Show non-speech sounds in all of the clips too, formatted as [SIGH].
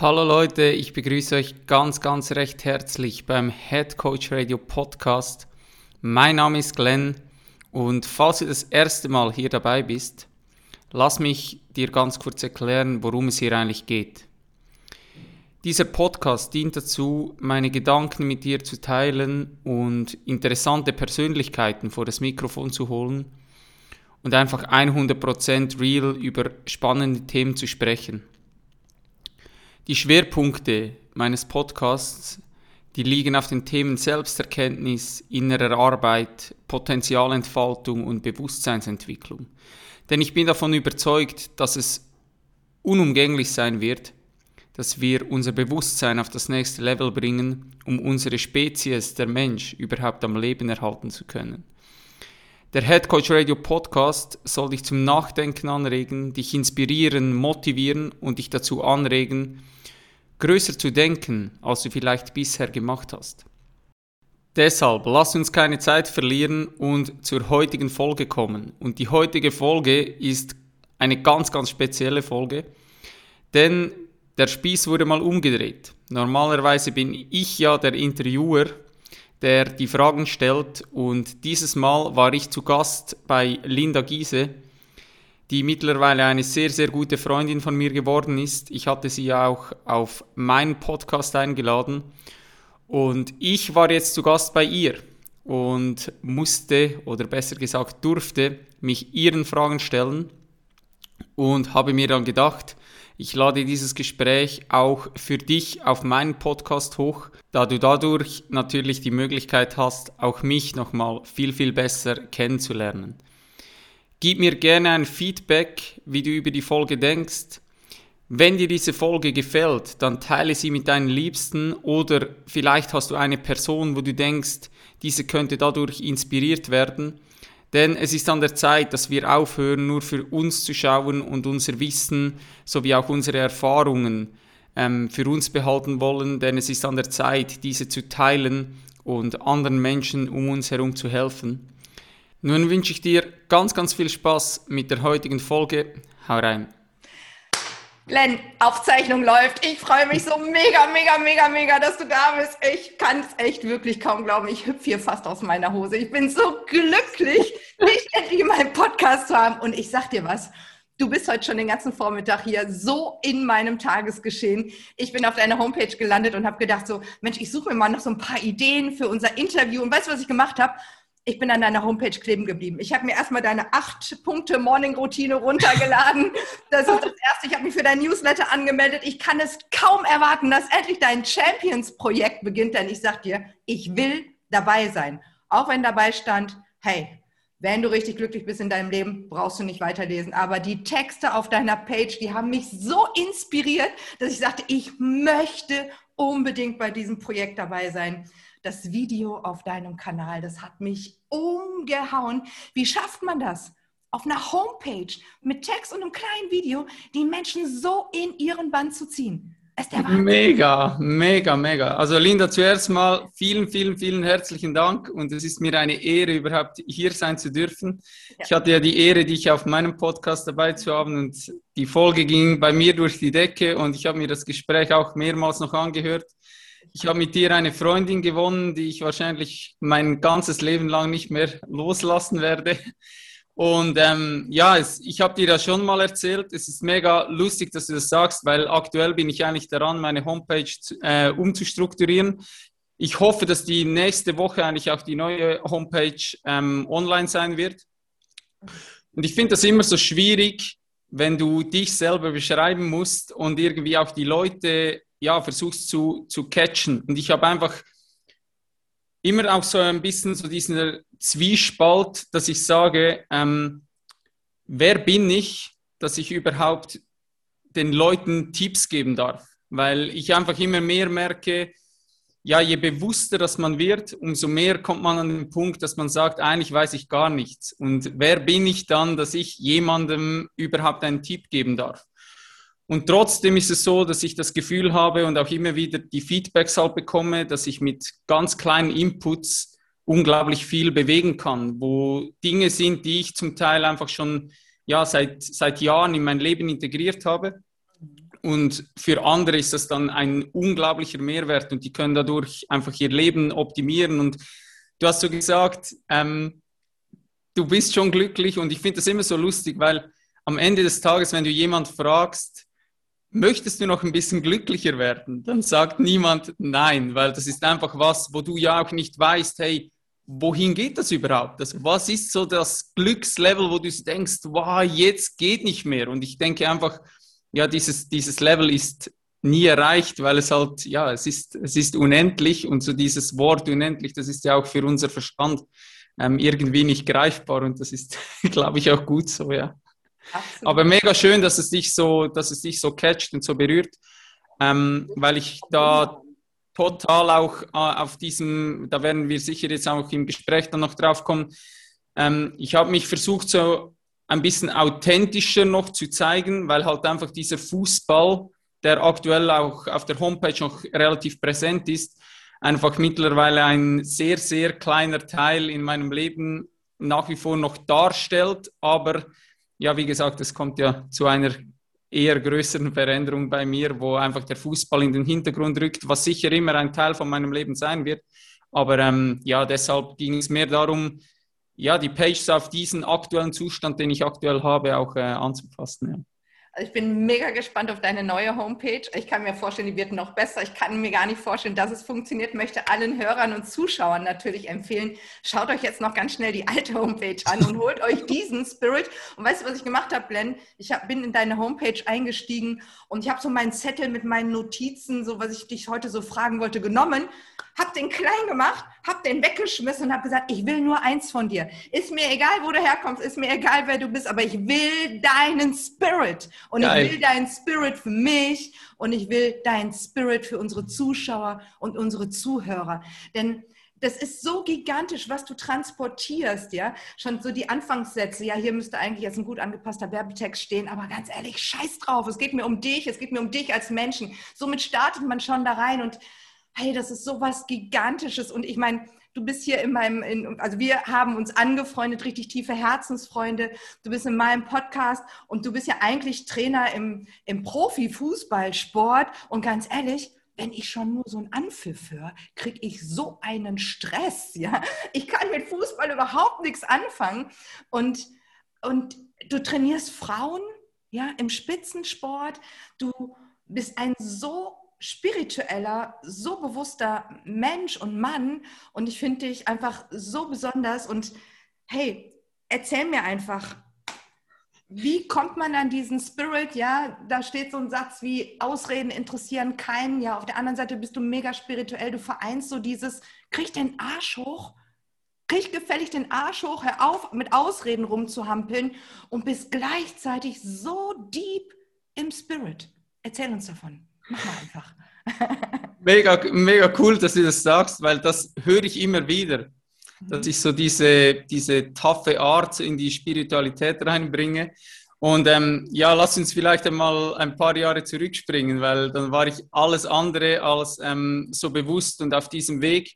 Hallo Leute, ich begrüße euch ganz, ganz recht herzlich beim Head Coach Radio Podcast. Mein Name ist Glenn und falls du das erste Mal hier dabei bist, lass mich dir ganz kurz erklären, worum es hier eigentlich geht. Dieser Podcast dient dazu, meine Gedanken mit dir zu teilen und interessante Persönlichkeiten vor das Mikrofon zu holen und einfach 100% real über spannende Themen zu sprechen. Die Schwerpunkte meines Podcasts, die liegen auf den Themen Selbsterkenntnis, innerer Arbeit, Potenzialentfaltung und Bewusstseinsentwicklung. Denn ich bin davon überzeugt, dass es unumgänglich sein wird, dass wir unser Bewusstsein auf das nächste Level bringen, um unsere Spezies, der Mensch, überhaupt am Leben erhalten zu können. Der Head Coach Radio Podcast soll dich zum Nachdenken anregen, dich inspirieren, motivieren und dich dazu anregen, größer zu denken, als du vielleicht bisher gemacht hast. Deshalb lass uns keine Zeit verlieren und zur heutigen Folge kommen. Und die heutige Folge ist eine ganz, ganz spezielle Folge, denn der Spieß wurde mal umgedreht. Normalerweise bin ich ja der Interviewer, der die Fragen stellt und dieses Mal war ich zu Gast bei Linda Giese, die mittlerweile eine sehr, sehr gute Freundin von mir geworden ist. Ich hatte sie auch auf meinen Podcast eingeladen und ich war jetzt zu Gast bei ihr und musste oder besser gesagt durfte mich ihren Fragen stellen und habe mir dann gedacht, ich lade dieses Gespräch auch für dich auf meinen Podcast hoch, da du dadurch natürlich die Möglichkeit hast, auch mich nochmal viel, viel besser kennenzulernen. Gib mir gerne ein Feedback, wie du über die Folge denkst. Wenn dir diese Folge gefällt, dann teile sie mit deinen Liebsten oder vielleicht hast du eine Person, wo du denkst, diese könnte dadurch inspiriert werden. Denn es ist an der Zeit, dass wir aufhören, nur für uns zu schauen und unser Wissen sowie auch unsere Erfahrungen ähm, für uns behalten wollen, denn es ist an der Zeit, diese zu teilen und anderen Menschen um uns herum zu helfen. Nun wünsche ich dir ganz, ganz viel Spaß mit der heutigen Folge. Hau rein. Glenn, Aufzeichnung läuft. Ich freue mich so mega, mega, mega, mega, dass du da bist. Ich kann es echt wirklich kaum glauben. Ich hüpfe hier fast aus meiner Hose. Ich bin so glücklich, [LAUGHS] dich endlich in meinem Podcast zu haben. Und ich sag dir was. Du bist heute schon den ganzen Vormittag hier so in meinem Tagesgeschehen. Ich bin auf deiner Homepage gelandet und habe gedacht so, Mensch, ich suche mir mal noch so ein paar Ideen für unser Interview. Und weißt du, was ich gemacht habe? Ich bin an deiner Homepage kleben geblieben. Ich habe mir erstmal deine acht Punkte Morning Routine runtergeladen. [LAUGHS] Das ist das erste. Ich habe mich für dein Newsletter angemeldet. Ich kann es kaum erwarten, dass endlich dein Champions Projekt beginnt, denn ich sag dir, ich will dabei sein. Auch wenn dabei stand, hey, wenn du richtig glücklich bist in deinem Leben, brauchst du nicht weiterlesen. Aber die Texte auf deiner Page, die haben mich so inspiriert, dass ich sagte, ich möchte unbedingt bei diesem Projekt dabei sein das Video auf deinem Kanal. Das hat mich umgehauen. Wie schafft man das? Auf einer Homepage mit Text und einem kleinen Video, die Menschen so in ihren Band zu ziehen. Mega, mega, mega. Also Linda, zuerst mal vielen, vielen, vielen herzlichen Dank und es ist mir eine Ehre, überhaupt hier sein zu dürfen. Ja. Ich hatte ja die Ehre, dich auf meinem Podcast dabei zu haben und die Folge ging bei mir durch die Decke und ich habe mir das Gespräch auch mehrmals noch angehört. Ich habe mit dir eine Freundin gewonnen, die ich wahrscheinlich mein ganzes Leben lang nicht mehr loslassen werde. Und ähm, ja, es, ich habe dir das schon mal erzählt. Es ist mega lustig, dass du das sagst, weil aktuell bin ich eigentlich daran, meine Homepage äh, umzustrukturieren. Ich hoffe, dass die nächste Woche eigentlich auch die neue Homepage ähm, online sein wird. Und ich finde das immer so schwierig, wenn du dich selber beschreiben musst und irgendwie auch die Leute ja, versuchst zu, zu catchen. Und ich habe einfach immer auch so ein bisschen so diesen Zwiespalt, dass ich sage, ähm, wer bin ich, dass ich überhaupt den Leuten Tipps geben darf? weil ich einfach immer mehr merke, ja, je bewusster dass man wird, umso mehr kommt man an den Punkt, dass man sagt, eigentlich weiß ich gar nichts. Und wer bin ich dann, dass ich jemandem überhaupt einen Tipp geben darf? Und trotzdem ist es so, dass ich das Gefühl habe und auch immer wieder die Feedbacks halt bekomme, dass ich mit ganz kleinen Inputs unglaublich viel bewegen kann, wo Dinge sind, die ich zum Teil einfach schon ja, seit, seit Jahren in mein Leben integriert habe. Und für andere ist das dann ein unglaublicher Mehrwert und die können dadurch einfach ihr Leben optimieren. Und du hast so gesagt, ähm, du bist schon glücklich und ich finde das immer so lustig, weil am Ende des Tages, wenn du jemand fragst, möchtest du noch ein bisschen glücklicher werden, dann sagt niemand nein, weil das ist einfach was, wo du ja auch nicht weißt, hey, wohin geht das überhaupt? Also was ist so das Glückslevel, wo du denkst, wow, jetzt geht nicht mehr? Und ich denke einfach, ja, dieses, dieses Level ist nie erreicht, weil es halt, ja, es ist, es ist unendlich und so dieses Wort unendlich, das ist ja auch für unser Verstand ähm, irgendwie nicht greifbar und das ist, [LAUGHS] glaube ich, auch gut so, ja. Aber mega schön, dass es dich so, dass es dich so catcht und so berührt, ähm, weil ich da total auch äh, auf diesem, da werden wir sicher jetzt auch im Gespräch dann noch drauf kommen. Ähm, ich habe mich versucht, so ein bisschen authentischer noch zu zeigen, weil halt einfach dieser Fußball, der aktuell auch auf der Homepage noch relativ präsent ist, einfach mittlerweile ein sehr, sehr kleiner Teil in meinem Leben nach wie vor noch darstellt. Aber ja, wie gesagt, es kommt ja zu einer eher größeren Veränderung bei mir, wo einfach der Fußball in den Hintergrund rückt, was sicher immer ein Teil von meinem Leben sein wird. Aber ähm, ja, deshalb ging es mehr darum, ja, die Pages auf diesen aktuellen Zustand, den ich aktuell habe, auch äh, anzupassen. Ja. Also ich bin mega gespannt auf deine neue Homepage. Ich kann mir vorstellen, die wird noch besser. Ich kann mir gar nicht vorstellen, dass es funktioniert. Möchte allen Hörern und Zuschauern natürlich empfehlen, schaut euch jetzt noch ganz schnell die alte Homepage an und holt euch diesen Spirit. Und weißt du, was ich gemacht habe, Glenn? Ich hab, bin in deine Homepage eingestiegen und ich habe so meinen Zettel mit meinen Notizen, so was ich dich heute so fragen wollte, genommen habe den klein gemacht, habe den weggeschmissen und habe gesagt, ich will nur eins von dir. Ist mir egal, wo du herkommst, ist mir egal, wer du bist, aber ich will deinen Spirit. Und Geil. ich will deinen Spirit für mich und ich will deinen Spirit für unsere Zuschauer und unsere Zuhörer. Denn das ist so gigantisch, was du transportierst, ja. Schon so die Anfangssätze, ja, hier müsste eigentlich jetzt ein gut angepasster Werbetext stehen, aber ganz ehrlich, scheiß drauf. Es geht mir um dich, es geht mir um dich als Menschen. Somit startet man schon da rein und hey, das ist so was Gigantisches. Und ich meine, du bist hier in meinem, in, also wir haben uns angefreundet, richtig tiefe Herzensfreunde. Du bist in meinem Podcast und du bist ja eigentlich Trainer im, im Profifußballsport. Und ganz ehrlich, wenn ich schon nur so einen Anpfiff höre, kriege ich so einen Stress. Ja? Ich kann mit Fußball überhaupt nichts anfangen. Und, und du trainierst Frauen ja, im Spitzensport. Du bist ein so spiritueller, so bewusster Mensch und Mann und ich finde dich einfach so besonders und hey, erzähl mir einfach, wie kommt man an diesen Spirit? Ja, da steht so ein Satz wie Ausreden interessieren keinen. Ja, auf der anderen Seite bist du mega spirituell. Du vereinst so dieses, krieg den Arsch hoch, krieg gefällig den Arsch hoch, hör auf, mit Ausreden rumzuhampeln und bist gleichzeitig so deep im Spirit. Erzähl uns davon. Mach mal einfach. [LAUGHS] mega, mega cool, dass du das sagst, weil das höre ich immer wieder. Dass ich so diese, diese taffe Art in die Spiritualität reinbringe. Und ähm, ja, lass uns vielleicht einmal ein paar Jahre zurückspringen, weil dann war ich alles andere als ähm, so bewusst und auf diesem Weg.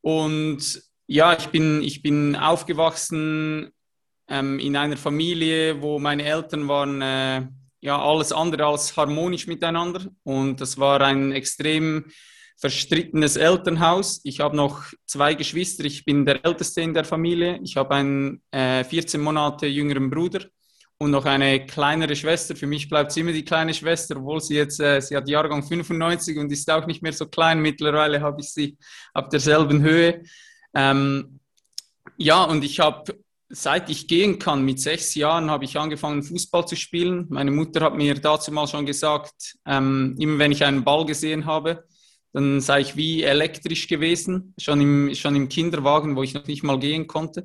Und ja, ich bin, ich bin aufgewachsen ähm, in einer Familie, wo meine Eltern waren äh, ja alles andere als harmonisch miteinander. Und das war ein extrem verstrittenes Elternhaus. Ich habe noch zwei Geschwister. Ich bin der Älteste in der Familie. Ich habe einen äh, 14 Monate jüngeren Bruder und noch eine kleinere Schwester. Für mich bleibt sie immer die kleine Schwester, obwohl sie jetzt, äh, sie hat Jahrgang 95 und ist auch nicht mehr so klein. Mittlerweile habe ich sie auf derselben Höhe. Ähm, ja, und ich habe seit ich gehen kann, mit sechs Jahren, habe ich angefangen, Fußball zu spielen. Meine Mutter hat mir dazu mal schon gesagt, ähm, immer wenn ich einen Ball gesehen habe, dann sei ich wie elektrisch gewesen, schon im, schon im Kinderwagen, wo ich noch nicht mal gehen konnte.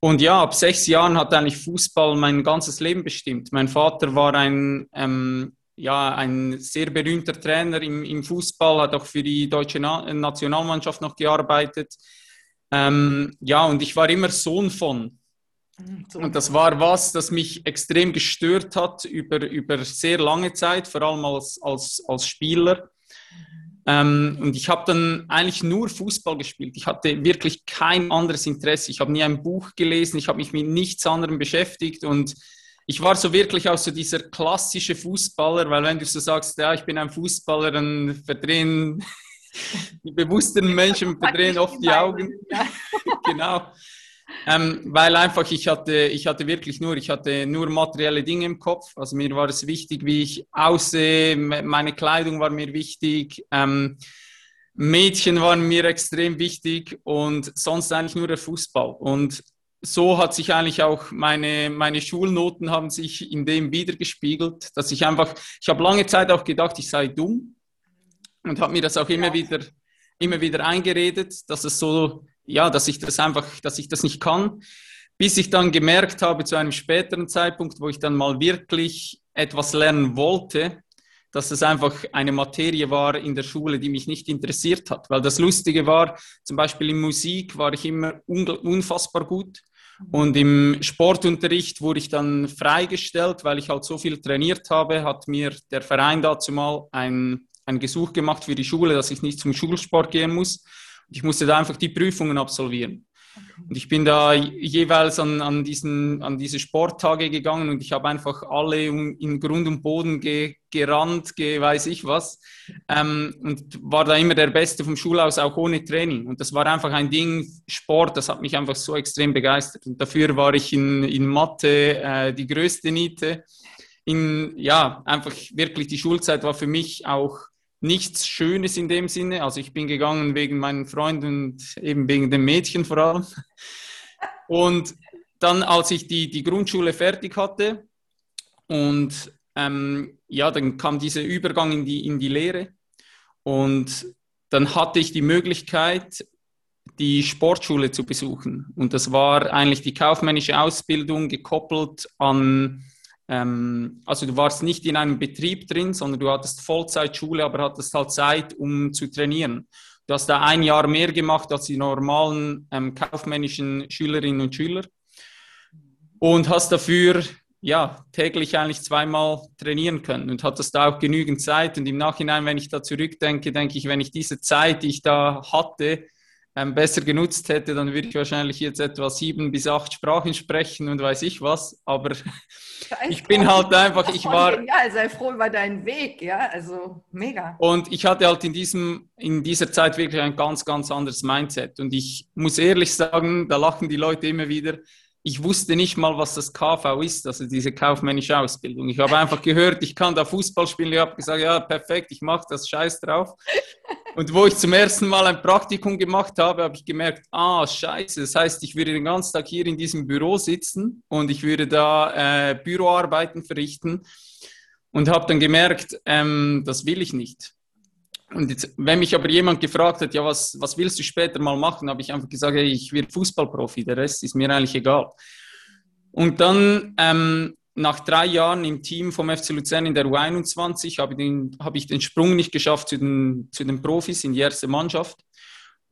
Und ja, ab sechs Jahren hat eigentlich Fußball mein ganzes Leben bestimmt. Mein Vater war ein ähm, ja, ein sehr berühmter Trainer im, im Fußball, hat auch für die deutsche Na Nationalmannschaft noch gearbeitet. Ähm, ja, und ich war immer Sohn von. Und das war was, das mich extrem gestört hat über, über sehr lange Zeit, vor allem als, als, als Spieler. Ähm, und ich habe dann eigentlich nur Fußball gespielt. Ich hatte wirklich kein anderes Interesse. Ich habe nie ein Buch gelesen, ich habe mich mit nichts anderem beschäftigt und ich war so wirklich auch so dieser klassische Fußballer, weil wenn du so sagst, ja, ich bin ein Fußballer, dann verdrehen die bewussten Menschen [LAUGHS] verdrehen oft die Augen. [LAUGHS] genau. Ähm, weil einfach ich hatte, ich hatte wirklich nur, ich hatte nur materielle Dinge im Kopf. Also mir war es wichtig, wie ich aussehe, meine Kleidung war mir wichtig, ähm, Mädchen waren mir extrem wichtig und sonst eigentlich nur der Fußball. Und so hat sich eigentlich auch meine, meine Schulnoten haben sich in dem wiedergespiegelt, dass ich einfach, ich habe lange Zeit auch gedacht, ich sei dumm und habe mir das auch immer wieder, immer wieder eingeredet, dass es so, ja, dass ich das einfach, dass ich das nicht kann, bis ich dann gemerkt habe zu einem späteren Zeitpunkt, wo ich dann mal wirklich etwas lernen wollte, dass es einfach eine Materie war in der Schule, die mich nicht interessiert hat. Weil das Lustige war, zum Beispiel in Musik war ich immer unfassbar gut. Und im Sportunterricht wurde ich dann freigestellt, weil ich halt so viel trainiert habe, hat mir der Verein dazu mal ein, ein Gesuch gemacht für die Schule, dass ich nicht zum Schulsport gehen muss. Ich musste da einfach die Prüfungen absolvieren. Und ich bin da jeweils an, an, diesen, an diese Sporttage gegangen und ich habe einfach alle in Grund und Boden ge, gerannt, ge, weiß ich was. Ähm, und war da immer der Beste vom Schulhaus, auch ohne Training. Und das war einfach ein Ding, Sport, das hat mich einfach so extrem begeistert. Und dafür war ich in, in Mathe äh, die größte Niete. In, ja, einfach wirklich die Schulzeit war für mich auch nichts Schönes in dem Sinne. Also ich bin gegangen wegen meinen Freunden und eben wegen dem Mädchen vor allem. Und dann, als ich die, die Grundschule fertig hatte und ähm, ja, dann kam dieser Übergang in die, in die Lehre und dann hatte ich die Möglichkeit, die Sportschule zu besuchen. Und das war eigentlich die kaufmännische Ausbildung gekoppelt an ähm, also du warst nicht in einem Betrieb drin, sondern du hattest Vollzeitschule, aber hattest halt Zeit, um zu trainieren. Du hast da ein Jahr mehr gemacht als die normalen ähm, kaufmännischen Schülerinnen und Schüler und hast dafür ja, täglich eigentlich zweimal trainieren können und hattest da auch genügend Zeit. Und im Nachhinein, wenn ich da zurückdenke, denke ich, wenn ich diese Zeit, die ich da hatte, ähm, besser genutzt hätte, dann würde ich wahrscheinlich jetzt etwa sieben bis acht Sprachen sprechen und weiß ich was. Aber ich bin halt einfach, ich [LAUGHS] war. Ja, sei froh über deinen Weg, ja, also mega. Und ich hatte halt in, diesem, in dieser Zeit wirklich ein ganz, ganz anderes Mindset. Und ich muss ehrlich sagen, da lachen die Leute immer wieder. Ich wusste nicht mal, was das KV ist, also diese kaufmännische Ausbildung. Ich habe einfach gehört, ich kann da Fußball spielen. Ich habe gesagt, ja, perfekt, ich mache das Scheiß drauf. Und wo ich zum ersten Mal ein Praktikum gemacht habe, habe ich gemerkt, ah, scheiße, das heißt, ich würde den ganzen Tag hier in diesem Büro sitzen und ich würde da äh, Büroarbeiten verrichten und habe dann gemerkt, ähm, das will ich nicht. Und jetzt, wenn mich aber jemand gefragt hat, ja, was, was willst du später mal machen, habe ich einfach gesagt, hey, ich werde Fußballprofi, der Rest ist mir eigentlich egal. Und dann ähm, nach drei Jahren im Team vom FC Luzern in der U21 habe, den, habe ich den Sprung nicht geschafft zu den, zu den Profis in die erste Mannschaft.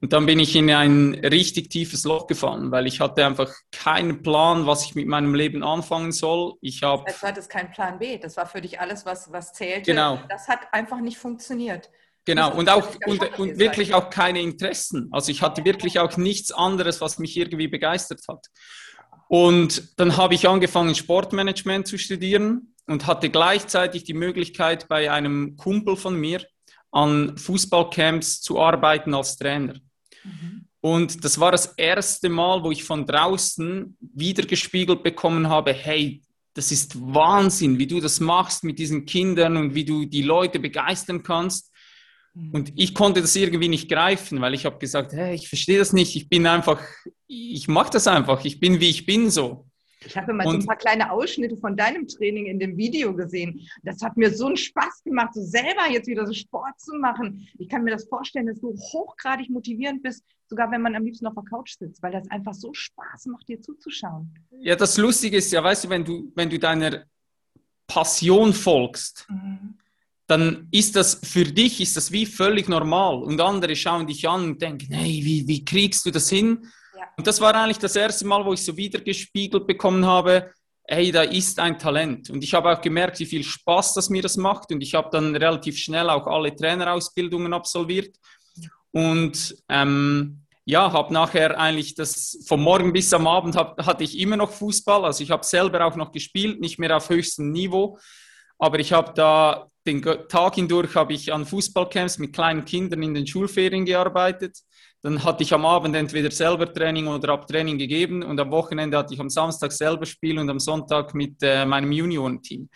Und dann bin ich in ein richtig tiefes Loch gefallen, weil ich hatte einfach keinen Plan, was ich mit meinem Leben anfangen soll. Ich habe. Also hattest keinen Plan B. Das war für dich alles, was, was zählte. Genau. Das hat einfach nicht funktioniert. Genau, und auch und, und wirklich auch keine Interessen. Also ich hatte wirklich auch nichts anderes, was mich irgendwie begeistert hat. Und dann habe ich angefangen, Sportmanagement zu studieren und hatte gleichzeitig die Möglichkeit, bei einem Kumpel von mir an Fußballcamps zu arbeiten als Trainer. Mhm. Und das war das erste Mal, wo ich von draußen wiedergespiegelt bekommen habe, hey, das ist Wahnsinn, wie du das machst mit diesen Kindern und wie du die Leute begeistern kannst. Und ich konnte das irgendwie nicht greifen, weil ich habe gesagt, hey, ich verstehe das nicht, ich bin einfach, ich mache das einfach, ich bin wie ich bin so. Ich habe mal und, so ein paar kleine Ausschnitte von deinem Training in dem Video gesehen. Das hat mir so einen Spaß gemacht, so selber jetzt wieder so Sport zu machen. Ich kann mir das vorstellen, dass du hochgradig motivierend bist, sogar wenn man am liebsten auf der Couch sitzt, weil das einfach so Spaß macht, dir zuzuschauen. Ja, das Lustige ist ja, weißt du, wenn du, wenn du deiner Passion folgst, mhm. Dann ist das für dich ist das wie völlig normal. Und andere schauen dich an und denken, hey, wie, wie kriegst du das hin? Ja. Und das war eigentlich das erste Mal, wo ich so wieder gespiegelt bekommen habe, hey, da ist ein Talent. Und ich habe auch gemerkt, wie viel Spaß das mir das macht. Und ich habe dann relativ schnell auch alle Trainerausbildungen absolviert. Und ähm, ja, habe nachher eigentlich das vom Morgen bis am Abend hab, hatte ich immer noch Fußball. Also ich habe selber auch noch gespielt, nicht mehr auf höchstem Niveau. Aber ich habe da den Tag hindurch habe ich an Fußballcamps mit kleinen Kindern in den Schulferien gearbeitet. Dann hatte ich am Abend entweder selber Training oder Abtraining gegeben und am Wochenende hatte ich am Samstag selber Spiel und am Sonntag mit äh, meinem Juniorenteam.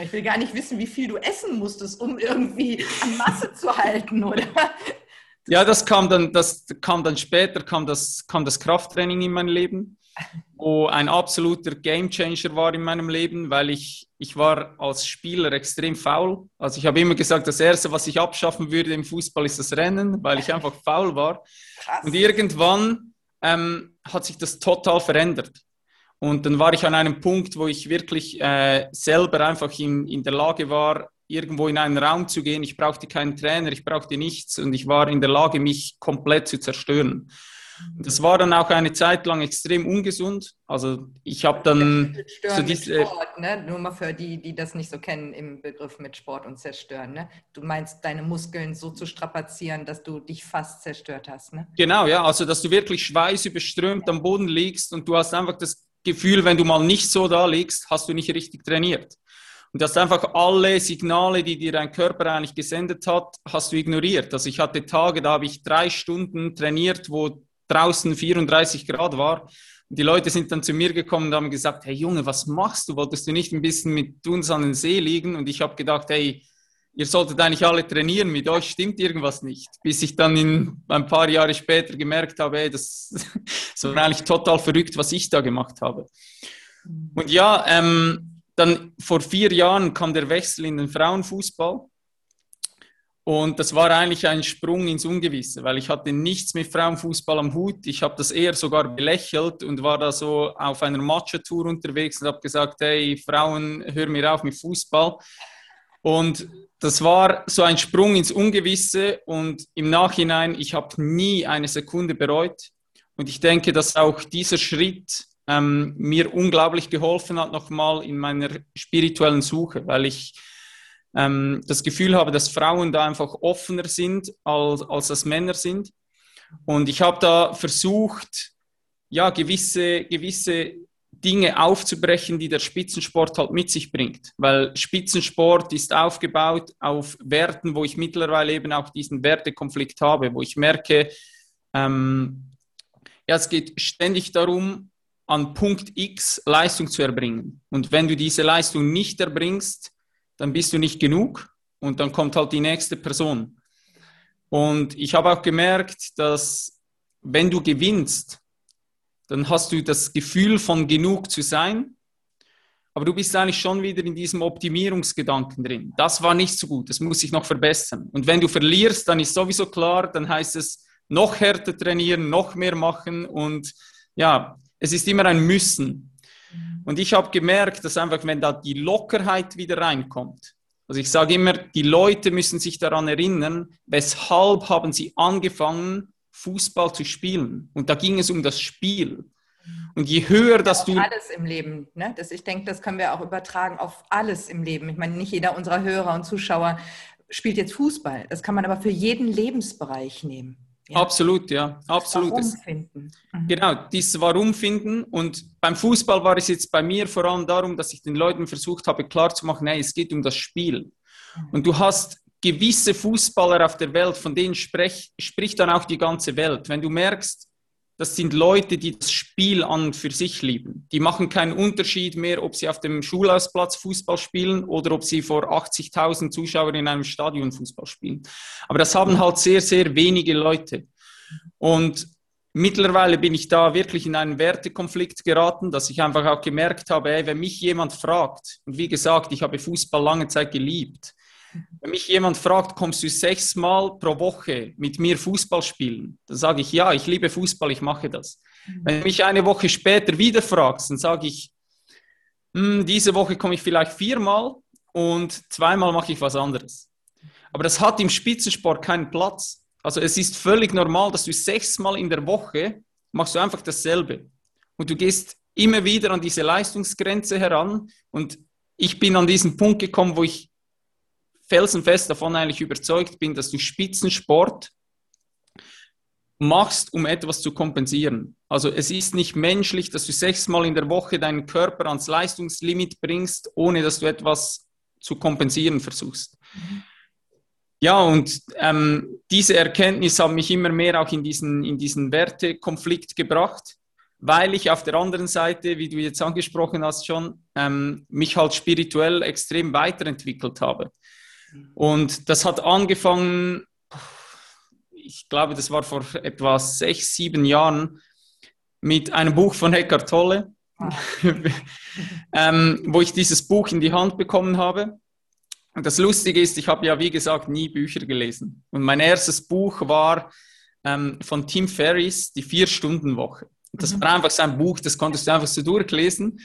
Ich will gar nicht wissen, wie viel du essen musstest, um irgendwie an Masse zu halten, [LAUGHS] oder? Ja, das kam dann, das kam dann später, kam das, kam das Krafttraining in mein Leben, wo ein absoluter Gamechanger war in meinem Leben, weil ich, ich war als Spieler extrem faul. Also ich habe immer gesagt, das Erste, was ich abschaffen würde im Fußball, ist das Rennen, weil ich einfach [LAUGHS] faul war. Krass. Und irgendwann ähm, hat sich das total verändert. Und dann war ich an einem Punkt, wo ich wirklich äh, selber einfach in, in der Lage war, irgendwo in einen Raum zu gehen. Ich brauchte keinen Trainer, ich brauchte nichts und ich war in der Lage, mich komplett zu zerstören. Das war dann auch eine Zeit lang extrem ungesund. Also ich habe dann so diese, Sport, ne? nur mal für die, die das nicht so kennen im Begriff mit Sport und zerstören. Ne? Du meinst, deine Muskeln so zu strapazieren, dass du dich fast zerstört hast. Ne? Genau, ja, also dass du wirklich schweißüberströmt am Boden liegst und du hast einfach das Gefühl, wenn du mal nicht so da liegst, hast du nicht richtig trainiert. Und du hast einfach alle Signale, die dir dein Körper eigentlich gesendet hat, hast du ignoriert. Also ich hatte Tage, da habe ich drei Stunden trainiert, wo draußen 34 Grad war. Und die Leute sind dann zu mir gekommen und haben gesagt, hey Junge, was machst du? Wolltest du nicht ein bisschen mit uns an den See liegen? Und ich habe gedacht, hey, ihr solltet eigentlich alle trainieren, mit euch stimmt irgendwas nicht. Bis ich dann in, ein paar Jahre später gemerkt habe, hey, das, [LAUGHS] das war eigentlich total verrückt, was ich da gemacht habe. Und ja, ähm, dann vor vier Jahren kam der Wechsel in den Frauenfußball. Und das war eigentlich ein Sprung ins Ungewisse, weil ich hatte nichts mit Frauenfußball am Hut. Ich habe das eher sogar belächelt und war da so auf einer Matcha-Tour unterwegs und habe gesagt, hey Frauen, hör mir auf mit Fußball. Und das war so ein Sprung ins Ungewisse und im Nachhinein, ich habe nie eine Sekunde bereut. Und ich denke, dass auch dieser Schritt ähm, mir unglaublich geholfen hat, nochmal in meiner spirituellen Suche, weil ich ähm, das Gefühl habe, dass Frauen da einfach offener sind, als, als das Männer sind. Und ich habe da versucht, ja, gewisse, gewisse Dinge aufzubrechen, die der Spitzensport halt mit sich bringt. Weil Spitzensport ist aufgebaut auf Werten, wo ich mittlerweile eben auch diesen Wertekonflikt habe, wo ich merke, ähm, ja, es geht ständig darum, an Punkt X Leistung zu erbringen. Und wenn du diese Leistung nicht erbringst, dann bist du nicht genug und dann kommt halt die nächste Person. Und ich habe auch gemerkt, dass wenn du gewinnst, dann hast du das Gefühl von genug zu sein, aber du bist eigentlich schon wieder in diesem Optimierungsgedanken drin. Das war nicht so gut, das muss ich noch verbessern. Und wenn du verlierst, dann ist sowieso klar, dann heißt es noch härter trainieren, noch mehr machen und ja, es ist immer ein Müssen. Und ich habe gemerkt, dass einfach, wenn da die Lockerheit wieder reinkommt, also ich sage immer, die Leute müssen sich daran erinnern, weshalb haben sie angefangen, Fußball zu spielen. Und da ging es um das Spiel. Und je höher, dass du. Alles im Leben. Ne? Das, ich denke, das können wir auch übertragen auf alles im Leben. Ich meine, nicht jeder unserer Hörer und Zuschauer spielt jetzt Fußball. Das kann man aber für jeden Lebensbereich nehmen. Ja. Absolut, ja, absolut. Warum finden. Mhm. Genau, dieses Warum finden. Und beim Fußball war es jetzt bei mir vor allem darum, dass ich den Leuten versucht habe, klarzumachen, hey, es geht um das Spiel. Mhm. Und du hast gewisse Fußballer auf der Welt, von denen sprech, spricht dann auch die ganze Welt. Wenn du merkst, das sind Leute, die das Spiel an für sich lieben. Die machen keinen Unterschied mehr, ob sie auf dem Schulhausplatz Fußball spielen oder ob sie vor 80.000 Zuschauern in einem Stadion Fußball spielen. Aber das haben halt sehr, sehr wenige Leute. Und mittlerweile bin ich da wirklich in einen Wertekonflikt geraten, dass ich einfach auch gemerkt habe, ey, wenn mich jemand fragt, und wie gesagt, ich habe Fußball lange Zeit geliebt, wenn mich jemand fragt, kommst du sechsmal pro Woche mit mir Fußball spielen? Dann sage ich, ja, ich liebe Fußball, ich mache das. Mhm. Wenn du mich eine Woche später wieder fragst, dann sage ich, hm, diese Woche komme ich vielleicht viermal und zweimal mache ich was anderes. Aber das hat im Spitzensport keinen Platz. Also es ist völlig normal, dass du sechsmal in der Woche machst du einfach dasselbe. Und du gehst immer wieder an diese Leistungsgrenze heran. Und ich bin an diesen Punkt gekommen, wo ich felsenfest davon eigentlich überzeugt bin, dass du Spitzensport machst, um etwas zu kompensieren. Also es ist nicht menschlich, dass du sechsmal in der Woche deinen Körper ans Leistungslimit bringst, ohne dass du etwas zu kompensieren versuchst. Mhm. Ja, und ähm, diese Erkenntnis hat mich immer mehr auch in diesen, in diesen Wertekonflikt gebracht, weil ich auf der anderen Seite, wie du jetzt angesprochen hast schon, ähm, mich halt spirituell extrem weiterentwickelt habe. Und das hat angefangen, ich glaube, das war vor etwa sechs, sieben Jahren, mit einem Buch von Eckhart Tolle, ah. [LAUGHS] ähm, wo ich dieses Buch in die Hand bekommen habe. Und das Lustige ist, ich habe ja, wie gesagt, nie Bücher gelesen. Und mein erstes Buch war ähm, von Tim Ferriss, die Vier-Stunden-Woche. Das mhm. war einfach sein Buch, das konntest du einfach so durchlesen.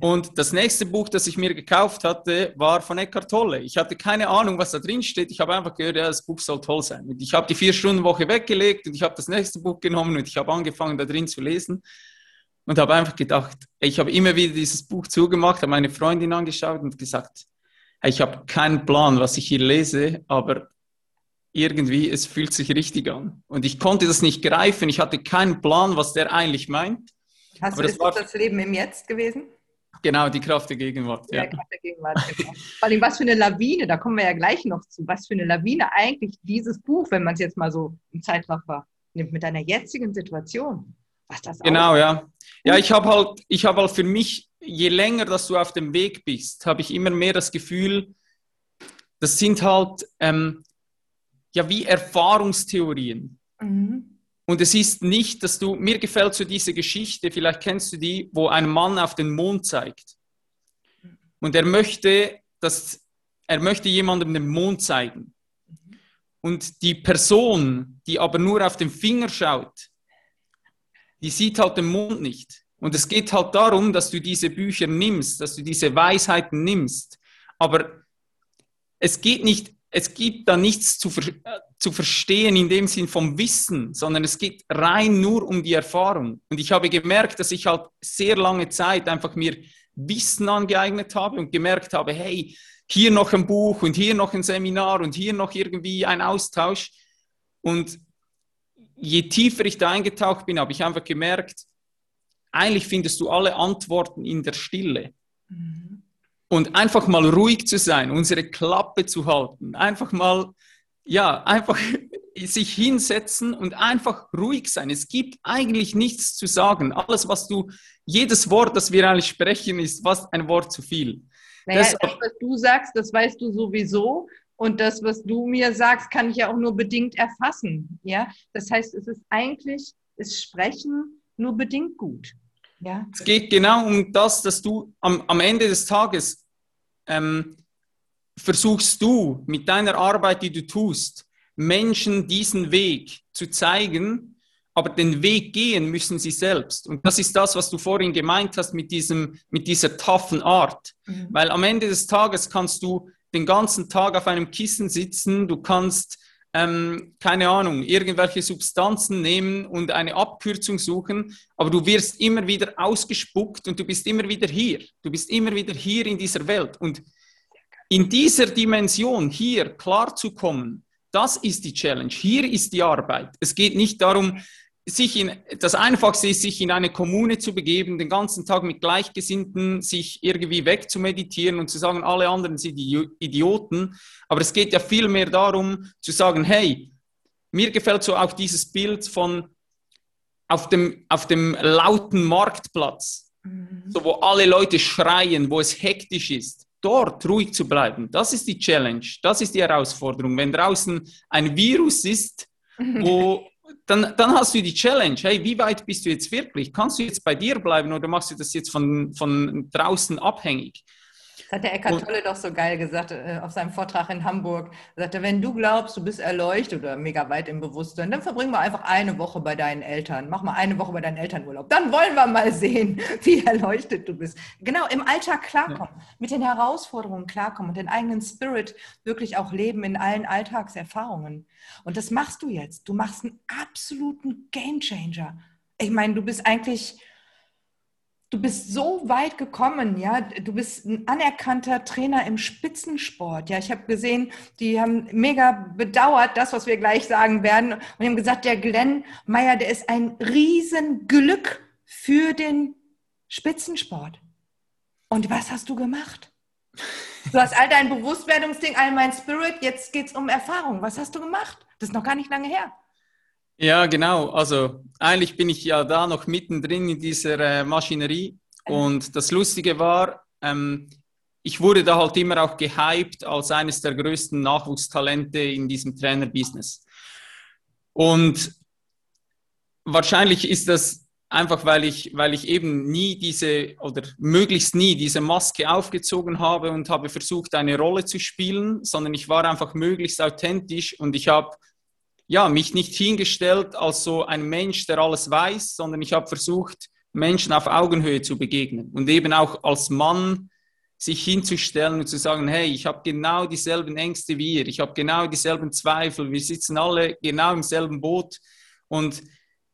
Und das nächste Buch, das ich mir gekauft hatte, war von Eckhart Tolle. Ich hatte keine Ahnung, was da drin steht. Ich habe einfach gehört, ja, das Buch soll toll sein. Und ich habe die Vier-Stunden-Woche weggelegt und ich habe das nächste Buch genommen und ich habe angefangen, da drin zu lesen. Und habe einfach gedacht, ich habe immer wieder dieses Buch zugemacht, habe meine Freundin angeschaut und gesagt, ich habe keinen Plan, was ich hier lese, aber irgendwie, es fühlt sich richtig an. Und ich konnte das nicht greifen, ich hatte keinen Plan, was der eigentlich meint. Hast aber du, das, war, das Leben im Jetzt gewesen? Genau, die Kraft der Gegenwart. Ja, ja. Kraft der Gegenwart, genau. Vor allem, was für eine Lawine, da kommen wir ja gleich noch zu, was für eine Lawine eigentlich dieses Buch, wenn man es jetzt mal so im Zeitraffer nimmt, mit deiner jetzigen Situation. Was das genau, ja. Ja, ich habe halt, ich habe halt für mich je länger, dass du auf dem Weg bist, habe ich immer mehr das Gefühl, das sind halt ähm, ja wie Erfahrungstheorien. Mhm. Und es ist nicht, dass du, mir gefällt so diese Geschichte, vielleicht kennst du die, wo ein Mann auf den Mond zeigt. Und er möchte, dass, er möchte jemandem den Mond zeigen. Und die Person, die aber nur auf den Finger schaut, die sieht halt den Mond nicht. Und es geht halt darum, dass du diese Bücher nimmst, dass du diese Weisheiten nimmst. Aber es geht nicht, es gibt da nichts zu, ver zu verstehen in dem Sinn vom Wissen, sondern es geht rein nur um die Erfahrung. Und ich habe gemerkt, dass ich halt sehr lange Zeit einfach mir Wissen angeeignet habe und gemerkt habe, hey, hier noch ein Buch und hier noch ein Seminar und hier noch irgendwie ein Austausch. Und je tiefer ich da eingetaucht bin, habe ich einfach gemerkt, eigentlich findest du alle Antworten in der Stille. Mhm. Und einfach mal ruhig zu sein, unsere Klappe zu halten, einfach mal, ja, einfach [LAUGHS] sich hinsetzen und einfach ruhig sein. Es gibt eigentlich nichts zu sagen. Alles, was du, jedes Wort, das wir eigentlich sprechen, ist fast ein Wort zu viel. Naja, das, das, was du sagst, das weißt du sowieso. Und das, was du mir sagst, kann ich ja auch nur bedingt erfassen. Ja, das heißt, es ist eigentlich, ist Sprechen nur bedingt gut. Ja. Es geht genau um das, dass du am, am Ende des Tages ähm, versuchst du mit deiner Arbeit, die du tust, Menschen diesen Weg zu zeigen, aber den Weg gehen müssen sie selbst. Und das ist das, was du vorhin gemeint hast mit, diesem, mit dieser toughen Art. Mhm. Weil am Ende des Tages kannst du den ganzen Tag auf einem Kissen sitzen, du kannst ähm, keine Ahnung, irgendwelche Substanzen nehmen und eine Abkürzung suchen, aber du wirst immer wieder ausgespuckt und du bist immer wieder hier. Du bist immer wieder hier in dieser Welt. Und in dieser Dimension hier klarzukommen, das ist die Challenge. Hier ist die Arbeit. Es geht nicht darum, sich in, das Einfachste ist, sich in eine Kommune zu begeben, den ganzen Tag mit Gleichgesinnten sich irgendwie wegzumeditieren und zu sagen, alle anderen sind Idioten. Aber es geht ja viel mehr darum, zu sagen, hey, mir gefällt so auch dieses Bild von auf dem, auf dem lauten Marktplatz, mhm. so wo alle Leute schreien, wo es hektisch ist. Dort ruhig zu bleiben, das ist die Challenge, das ist die Herausforderung. Wenn draußen ein Virus ist, wo [LAUGHS] dann, dann hast du die Challenge, hey, wie weit bist du jetzt wirklich? Kannst du jetzt bei dir bleiben oder machst du das jetzt von, von draußen abhängig? Das hat der Eckart Tolle doch so geil gesagt äh, auf seinem Vortrag in Hamburg. Er sagte, wenn du glaubst, du bist erleuchtet oder mega weit im Bewusstsein, dann verbringen wir einfach eine Woche bei deinen Eltern. Mach mal eine Woche bei deinen Eltern Urlaub. Dann wollen wir mal sehen, [LAUGHS] wie erleuchtet du bist. Genau, im Alltag klarkommen, ja. mit den Herausforderungen klarkommen und den eigenen Spirit wirklich auch leben in allen Alltagserfahrungen. Und das machst du jetzt. Du machst einen absoluten Gamechanger. Ich meine, du bist eigentlich du bist so weit gekommen, ja. Du bist ein anerkannter Trainer im Spitzensport. Ja, ich habe gesehen, die haben mega bedauert, das, was wir gleich sagen werden. Und haben gesagt, der Glenn Meyer, der ist ein Riesenglück für den Spitzensport. Und was hast du gemacht? Du hast all dein Bewusstwerdungsding, all mein Spirit, jetzt geht es um Erfahrung. Was hast du gemacht? Das ist noch gar nicht lange her. Ja, genau. Also eigentlich bin ich ja da noch mittendrin in dieser äh, Maschinerie. Und das Lustige war, ähm, ich wurde da halt immer auch gehypt als eines der größten Nachwuchstalente in diesem Trainerbusiness. Und wahrscheinlich ist das einfach, weil ich, weil ich eben nie diese oder möglichst nie diese Maske aufgezogen habe und habe versucht, eine Rolle zu spielen, sondern ich war einfach möglichst authentisch und ich habe ja, mich nicht hingestellt als so ein Mensch, der alles weiß, sondern ich habe versucht, Menschen auf Augenhöhe zu begegnen und eben auch als Mann sich hinzustellen und zu sagen, hey, ich habe genau dieselben Ängste wie ihr, ich habe genau dieselben Zweifel, wir sitzen alle genau im selben Boot und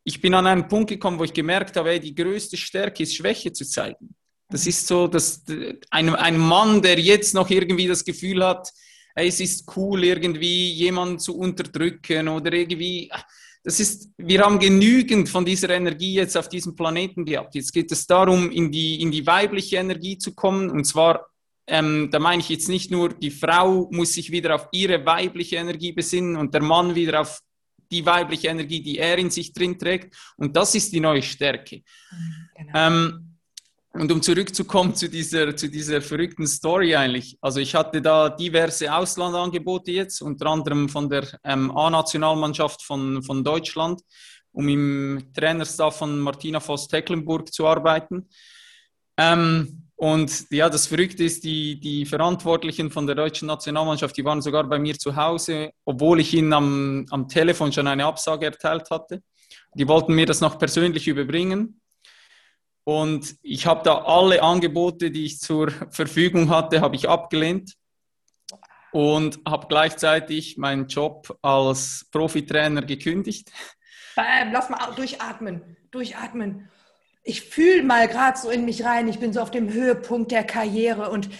ich bin an einen Punkt gekommen, wo ich gemerkt habe, hey, die größte Stärke ist Schwäche zu zeigen. Das ist so, dass ein, ein Mann, der jetzt noch irgendwie das Gefühl hat, es ist cool, irgendwie jemanden zu unterdrücken oder irgendwie. Das ist, wir haben genügend von dieser Energie jetzt auf diesem Planeten gehabt. Jetzt geht es darum, in die, in die weibliche Energie zu kommen. Und zwar, ähm, da meine ich jetzt nicht nur, die Frau muss sich wieder auf ihre weibliche Energie besinnen und der Mann wieder auf die weibliche Energie, die er in sich drin trägt. Und das ist die neue Stärke. Mhm, genau. Ähm, und um zurückzukommen zu dieser, zu dieser verrückten Story eigentlich. Also ich hatte da diverse Auslandangebote jetzt, unter anderem von der ähm, A-Nationalmannschaft von, von Deutschland, um im Trainerstaff von Martina Voss-Tecklenburg zu arbeiten. Ähm, und ja, das Verrückte ist, die, die Verantwortlichen von der deutschen Nationalmannschaft, die waren sogar bei mir zu Hause, obwohl ich ihnen am, am Telefon schon eine Absage erteilt hatte. Die wollten mir das noch persönlich überbringen. Und ich habe da alle Angebote, die ich zur Verfügung hatte, habe ich abgelehnt und habe gleichzeitig meinen Job als Profitrainer gekündigt. Ähm, lass mal durchatmen, durchatmen. Ich fühle mal gerade so in mich rein, ich bin so auf dem Höhepunkt der Karriere und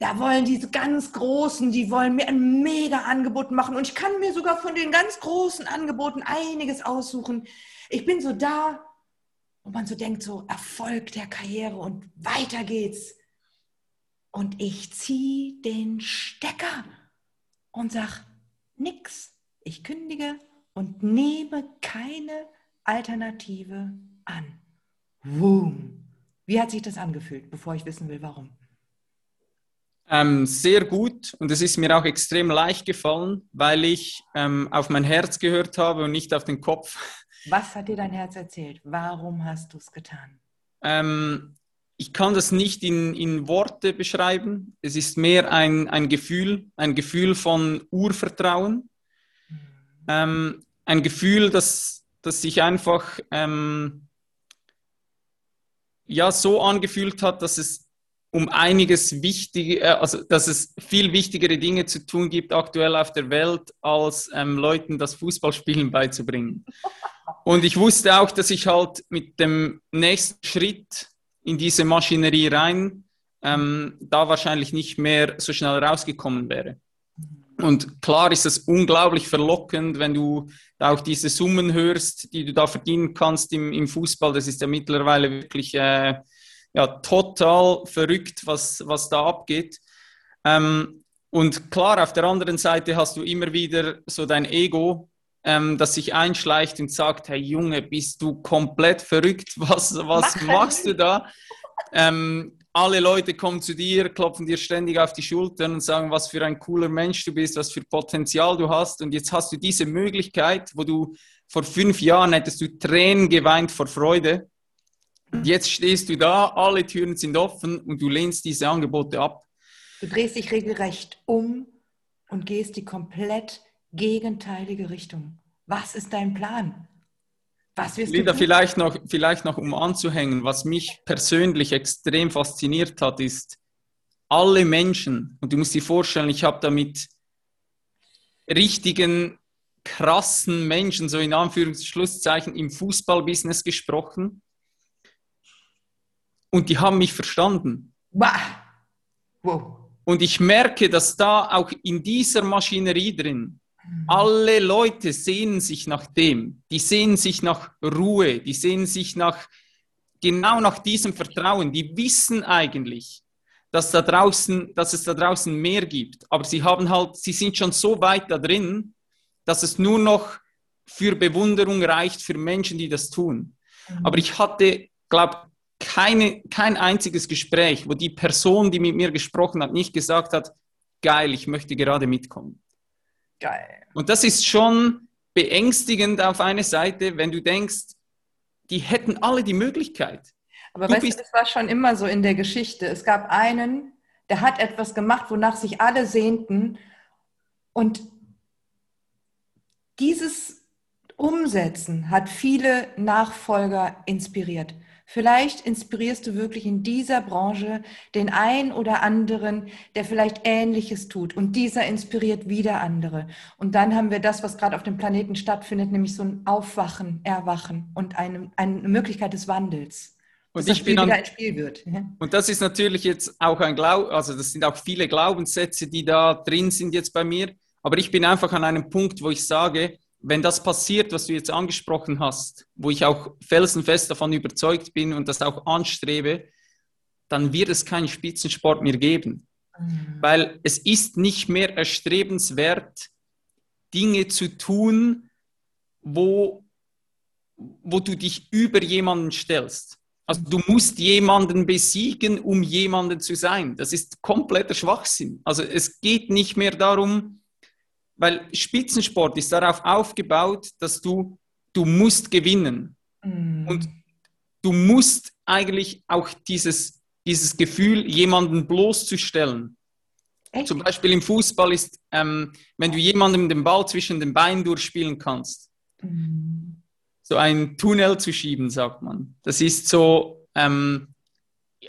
da wollen diese ganz Großen, die wollen mir ein mega Angebot machen und ich kann mir sogar von den ganz großen Angeboten einiges aussuchen. Ich bin so da wo man so denkt, so Erfolg der Karriere und weiter geht's. Und ich ziehe den Stecker und sage, nix, ich kündige und nehme keine Alternative an. Boom. Wie hat sich das angefühlt, bevor ich wissen will, warum? Ähm, sehr gut und es ist mir auch extrem leicht gefallen, weil ich ähm, auf mein Herz gehört habe und nicht auf den Kopf. Was hat dir dein Herz erzählt? Warum hast du es getan? Ähm, ich kann das nicht in, in Worte beschreiben. Es ist mehr ein, ein Gefühl, ein Gefühl von Urvertrauen. Mhm. Ähm, ein Gefühl, das, das sich einfach ähm, ja, so angefühlt hat, dass es um einiges wichtig, äh, also dass es viel wichtigere Dinge zu tun gibt aktuell auf der Welt, als ähm, Leuten das Fußballspielen beizubringen. [LAUGHS] Und ich wusste auch, dass ich halt mit dem nächsten Schritt in diese Maschinerie rein ähm, da wahrscheinlich nicht mehr so schnell rausgekommen wäre. Und klar ist es unglaublich verlockend, wenn du auch diese Summen hörst, die du da verdienen kannst im, im Fußball. Das ist ja mittlerweile wirklich äh, ja, total verrückt, was, was da abgeht. Ähm, und klar, auf der anderen Seite hast du immer wieder so dein Ego, ähm, das sich einschleicht und sagt, hey Junge, bist du komplett verrückt? [LAUGHS] Was, was machst du da? Ähm, alle Leute kommen zu dir, klopfen dir ständig auf die Schultern und sagen, was für ein cooler Mensch du bist, was für Potenzial du hast. Und jetzt hast du diese Möglichkeit, wo du vor fünf Jahren hättest du Tränen geweint vor Freude. Und jetzt stehst du da, alle Türen sind offen und du lehnst diese Angebote ab. Du drehst dich regelrecht um und gehst die komplett gegenteilige Richtung. Was ist dein Plan? Was wirst Linda, du vielleicht noch, vielleicht noch um anzuhängen, was mich persönlich extrem fasziniert hat, ist alle Menschen, und du musst dir vorstellen, ich habe da mit richtigen, krassen Menschen, so in Anführungszeichen, im Fußballbusiness gesprochen. Und die haben mich verstanden. Wow. Und ich merke, dass da auch in dieser Maschinerie drin alle Leute sehnen sich nach dem. Die sehnen sich nach Ruhe. Die sehnen sich nach, genau nach diesem Vertrauen. Die wissen eigentlich, dass, da draußen, dass es da draußen mehr gibt. Aber sie haben halt, sie sind schon so weit da drin, dass es nur noch für Bewunderung reicht für Menschen, die das tun. Mhm. Aber ich hatte, glaube keine, kein einziges Gespräch, wo die Person, die mit mir gesprochen hat, nicht gesagt hat, geil, ich möchte gerade mitkommen. Geil. Und das ist schon beängstigend auf eine Seite, wenn du denkst, die hätten alle die Möglichkeit. Aber du weißt du, das war schon immer so in der Geschichte. Es gab einen, der hat etwas gemacht, wonach sich alle sehnten. Und dieses Umsetzen hat viele Nachfolger inspiriert. Vielleicht inspirierst du wirklich in dieser Branche den einen oder anderen, der vielleicht Ähnliches tut und dieser inspiriert wieder andere. Und dann haben wir das, was gerade auf dem Planeten stattfindet, nämlich so ein Aufwachen, Erwachen und eine, eine Möglichkeit des Wandels. Und ich bin an, ein Spiel wird. Und das ist natürlich jetzt auch ein Glaub, also das sind auch viele Glaubenssätze, die da drin sind jetzt bei mir. Aber ich bin einfach an einem Punkt, wo ich sage, wenn das passiert, was du jetzt angesprochen hast, wo ich auch felsenfest davon überzeugt bin und das auch anstrebe, dann wird es keinen Spitzensport mehr geben. Mhm. Weil es ist nicht mehr erstrebenswert, Dinge zu tun, wo, wo du dich über jemanden stellst. Also du musst jemanden besiegen, um jemanden zu sein. Das ist kompletter Schwachsinn. Also es geht nicht mehr darum, weil Spitzensport ist darauf aufgebaut, dass du, du musst gewinnen. Mhm. Und du musst eigentlich auch dieses, dieses Gefühl, jemanden bloßzustellen. Echt? Zum Beispiel im Fußball ist, ähm, wenn du jemandem den Ball zwischen den Beinen durchspielen kannst, mhm. so ein Tunnel zu schieben, sagt man. Das ist so, ähm,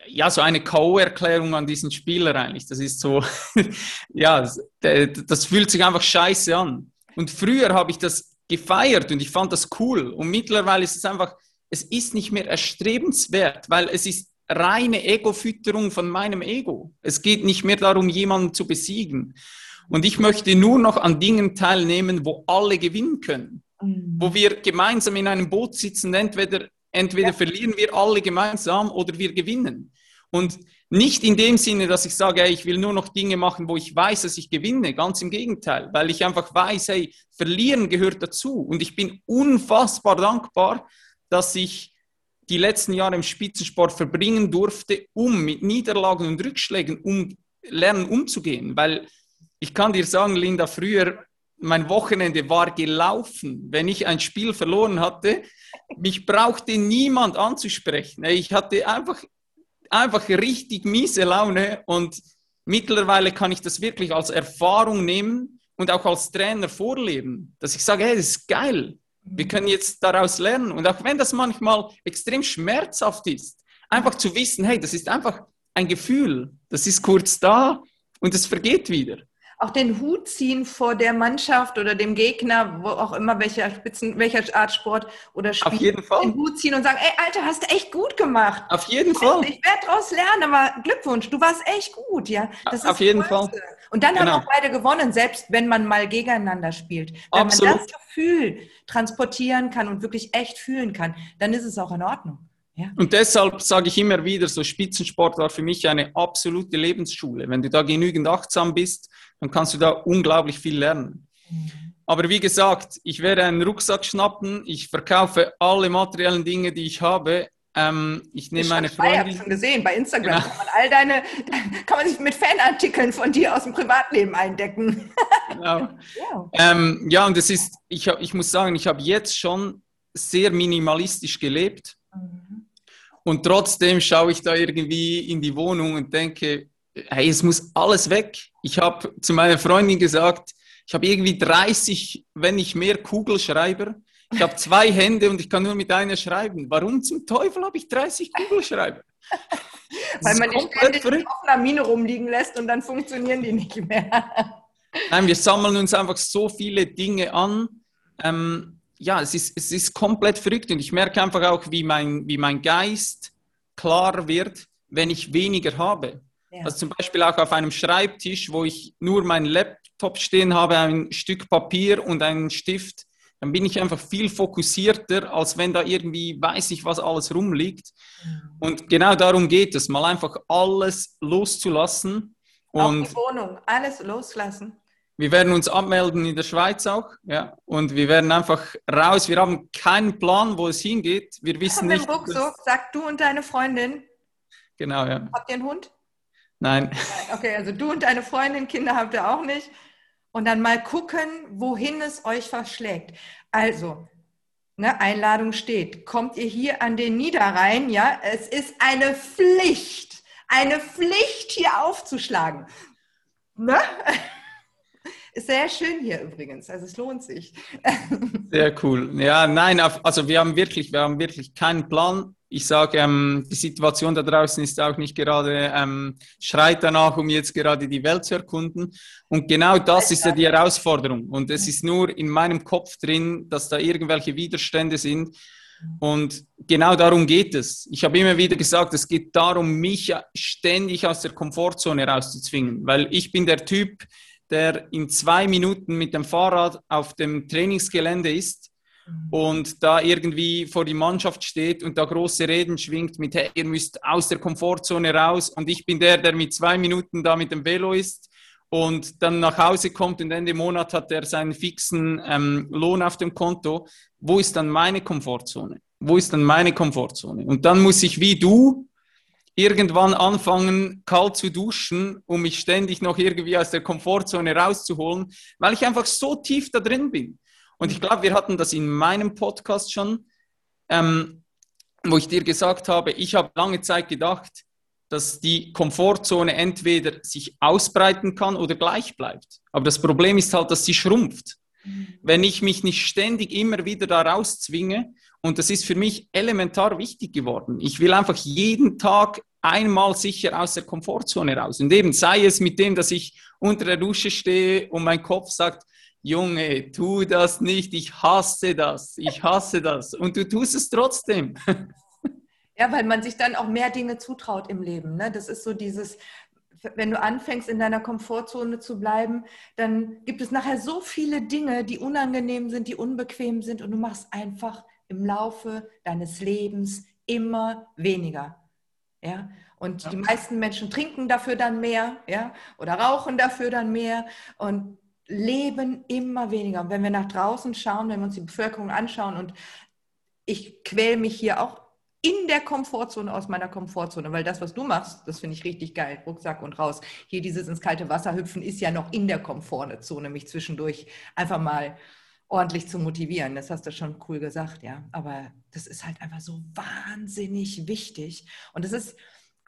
ja, so eine K.O.-Erklärung an diesen Spieler eigentlich. Das ist so, [LAUGHS] ja, das, fühlt sich einfach scheiße an. Und früher habe ich das gefeiert und ich fand das cool. Und mittlerweile ist es einfach, es ist nicht mehr erstrebenswert, weil es ist reine Ego-Fütterung von meinem Ego. Es geht nicht mehr darum, jemanden zu besiegen. Und ich möchte nur noch an Dingen teilnehmen, wo alle gewinnen können. Mhm. Wo wir gemeinsam in einem Boot sitzen, entweder Entweder ja. verlieren wir alle gemeinsam oder wir gewinnen. Und nicht in dem Sinne, dass ich sage, hey, ich will nur noch Dinge machen, wo ich weiß, dass ich gewinne. Ganz im Gegenteil, weil ich einfach weiß, hey, verlieren gehört dazu. Und ich bin unfassbar dankbar, dass ich die letzten Jahre im Spitzensport verbringen durfte, um mit Niederlagen und Rückschlägen um, lernen umzugehen. Weil ich kann dir sagen, Linda, früher mein Wochenende war gelaufen. Wenn ich ein Spiel verloren hatte, mich brauchte niemand anzusprechen. Ich hatte einfach, einfach richtig miese Laune und mittlerweile kann ich das wirklich als Erfahrung nehmen und auch als Trainer vorleben, dass ich sage, hey, das ist geil. Wir können jetzt daraus lernen. Und auch wenn das manchmal extrem schmerzhaft ist, einfach zu wissen, hey, das ist einfach ein Gefühl, das ist kurz da und es vergeht wieder auch den Hut ziehen vor der Mannschaft oder dem Gegner, wo auch immer welcher Spitzen, welcher Art Sport oder Spiel. Auf jeden Fall. Den Hut ziehen und sagen, ey, Alter, hast du echt gut gemacht. Auf jeden Fall. Ich werde daraus lernen, aber Glückwunsch, du warst echt gut, ja. Das Auf jeden Fall. Und dann genau. haben auch beide gewonnen, selbst wenn man mal gegeneinander spielt. Wenn Absolut. man das Gefühl transportieren kann und wirklich echt fühlen kann, dann ist es auch in Ordnung. Ja. Und deshalb sage ich immer wieder, so Spitzensport war für mich eine absolute Lebensschule. Wenn du da genügend achtsam bist, dann kannst du da unglaublich viel lernen. Mhm. Aber wie gesagt, ich werde einen Rucksack schnappen, ich verkaufe alle materiellen Dinge, die ich habe. Ähm, ich nehme meine Freundin. Ich habe schon gesehen, bei Instagram genau. kann man all deine, [LAUGHS] kann man sich mit Fanartikeln von dir aus dem Privatleben eindecken. genau. [LAUGHS] ja. Ähm, ja, und es ist, ich, ich muss sagen, ich habe jetzt schon sehr minimalistisch gelebt. Mhm. Und trotzdem schaue ich da irgendwie in die Wohnung und denke, hey, es muss alles weg. Ich habe zu meiner Freundin gesagt, ich habe irgendwie 30, wenn nicht mehr Kugelschreiber. Ich habe zwei Hände und ich kann nur mit einer schreiben. Warum zum Teufel habe ich 30 Kugelschreiber? Weil man die ständig in offener Mine rumliegen lässt und dann funktionieren die nicht mehr. [LAUGHS] Nein, wir sammeln uns einfach so viele Dinge an. Ähm, ja, es ist, es ist komplett verrückt und ich merke einfach auch, wie mein, wie mein Geist klar wird, wenn ich weniger habe. Ja. Also zum Beispiel auch auf einem Schreibtisch, wo ich nur meinen Laptop stehen habe, ein Stück Papier und einen Stift, dann bin ich einfach viel fokussierter, als wenn da irgendwie weiß ich, was alles rumliegt. Und genau darum geht es, mal einfach alles loszulassen. Und auch die Wohnung, alles loslassen. Wir werden uns abmelden in der Schweiz auch, ja. Und wir werden einfach raus. Wir haben keinen Plan, wo es hingeht. Wir wissen nicht. Rucksack, sag du und deine Freundin. Genau, ja. Habt ihr einen Hund? Nein. Okay, also du und deine Freundin, Kinder habt ihr auch nicht. Und dann mal gucken, wohin es euch verschlägt. Also, ne, Einladung steht. Kommt ihr hier an den Niederrhein? Ja, es ist eine Pflicht, eine Pflicht hier aufzuschlagen. Ne? [LAUGHS] Ist sehr schön hier übrigens, also es lohnt sich. [LAUGHS] Sehr cool. Ja, nein, also wir haben wirklich, wir haben wirklich keinen Plan. Ich sage, ähm, die Situation da draußen ist auch nicht gerade, ähm, schreit danach, um jetzt gerade die Welt zu erkunden. Und genau das ist ja die Herausforderung. Und es ist nur in meinem Kopf drin, dass da irgendwelche Widerstände sind. Und genau darum geht es. Ich habe immer wieder gesagt, es geht darum, mich ständig aus der Komfortzone rauszuzwingen, weil ich bin der Typ, der in zwei Minuten mit dem Fahrrad auf dem Trainingsgelände ist. Und da irgendwie vor die Mannschaft steht und da große Reden schwingt mit, hey, ihr müsst aus der Komfortzone raus. Und ich bin der, der mit zwei Minuten da mit dem Velo ist und dann nach Hause kommt und Ende Monat hat er seinen fixen ähm, Lohn auf dem Konto. Wo ist dann meine Komfortzone? Wo ist dann meine Komfortzone? Und dann muss ich wie du irgendwann anfangen, kalt zu duschen, um mich ständig noch irgendwie aus der Komfortzone rauszuholen, weil ich einfach so tief da drin bin. Und ich glaube, wir hatten das in meinem Podcast schon, ähm, wo ich dir gesagt habe, ich habe lange Zeit gedacht, dass die Komfortzone entweder sich ausbreiten kann oder gleich bleibt. Aber das Problem ist halt, dass sie schrumpft. Mhm. Wenn ich mich nicht ständig immer wieder da rauszwinge, und das ist für mich elementar wichtig geworden. Ich will einfach jeden Tag einmal sicher aus der Komfortzone raus. Und eben sei es mit dem, dass ich unter der Dusche stehe und mein Kopf sagt, Junge, tu das nicht, ich hasse das, ich hasse das. Und du tust es trotzdem. [LAUGHS] Ja, weil man sich dann auch mehr Dinge zutraut im Leben. Ne? Das ist so dieses, wenn du anfängst, in deiner Komfortzone zu bleiben, dann gibt es nachher so viele Dinge, die unangenehm sind, die unbequem sind und du machst einfach im Laufe deines Lebens immer weniger. Ja? Und ja. die meisten Menschen trinken dafür dann mehr, ja, oder rauchen dafür dann mehr und leben immer weniger. Und wenn wir nach draußen schauen, wenn wir uns die Bevölkerung anschauen und ich quäle mich hier auch in der Komfortzone aus meiner Komfortzone, weil das, was du machst, das finde ich richtig geil. Rucksack und raus. Hier dieses ins kalte Wasser hüpfen ist ja noch in der Komfortzone, mich zwischendurch einfach mal ordentlich zu motivieren. Das hast du schon cool gesagt, ja. Aber das ist halt einfach so wahnsinnig wichtig. Und es ist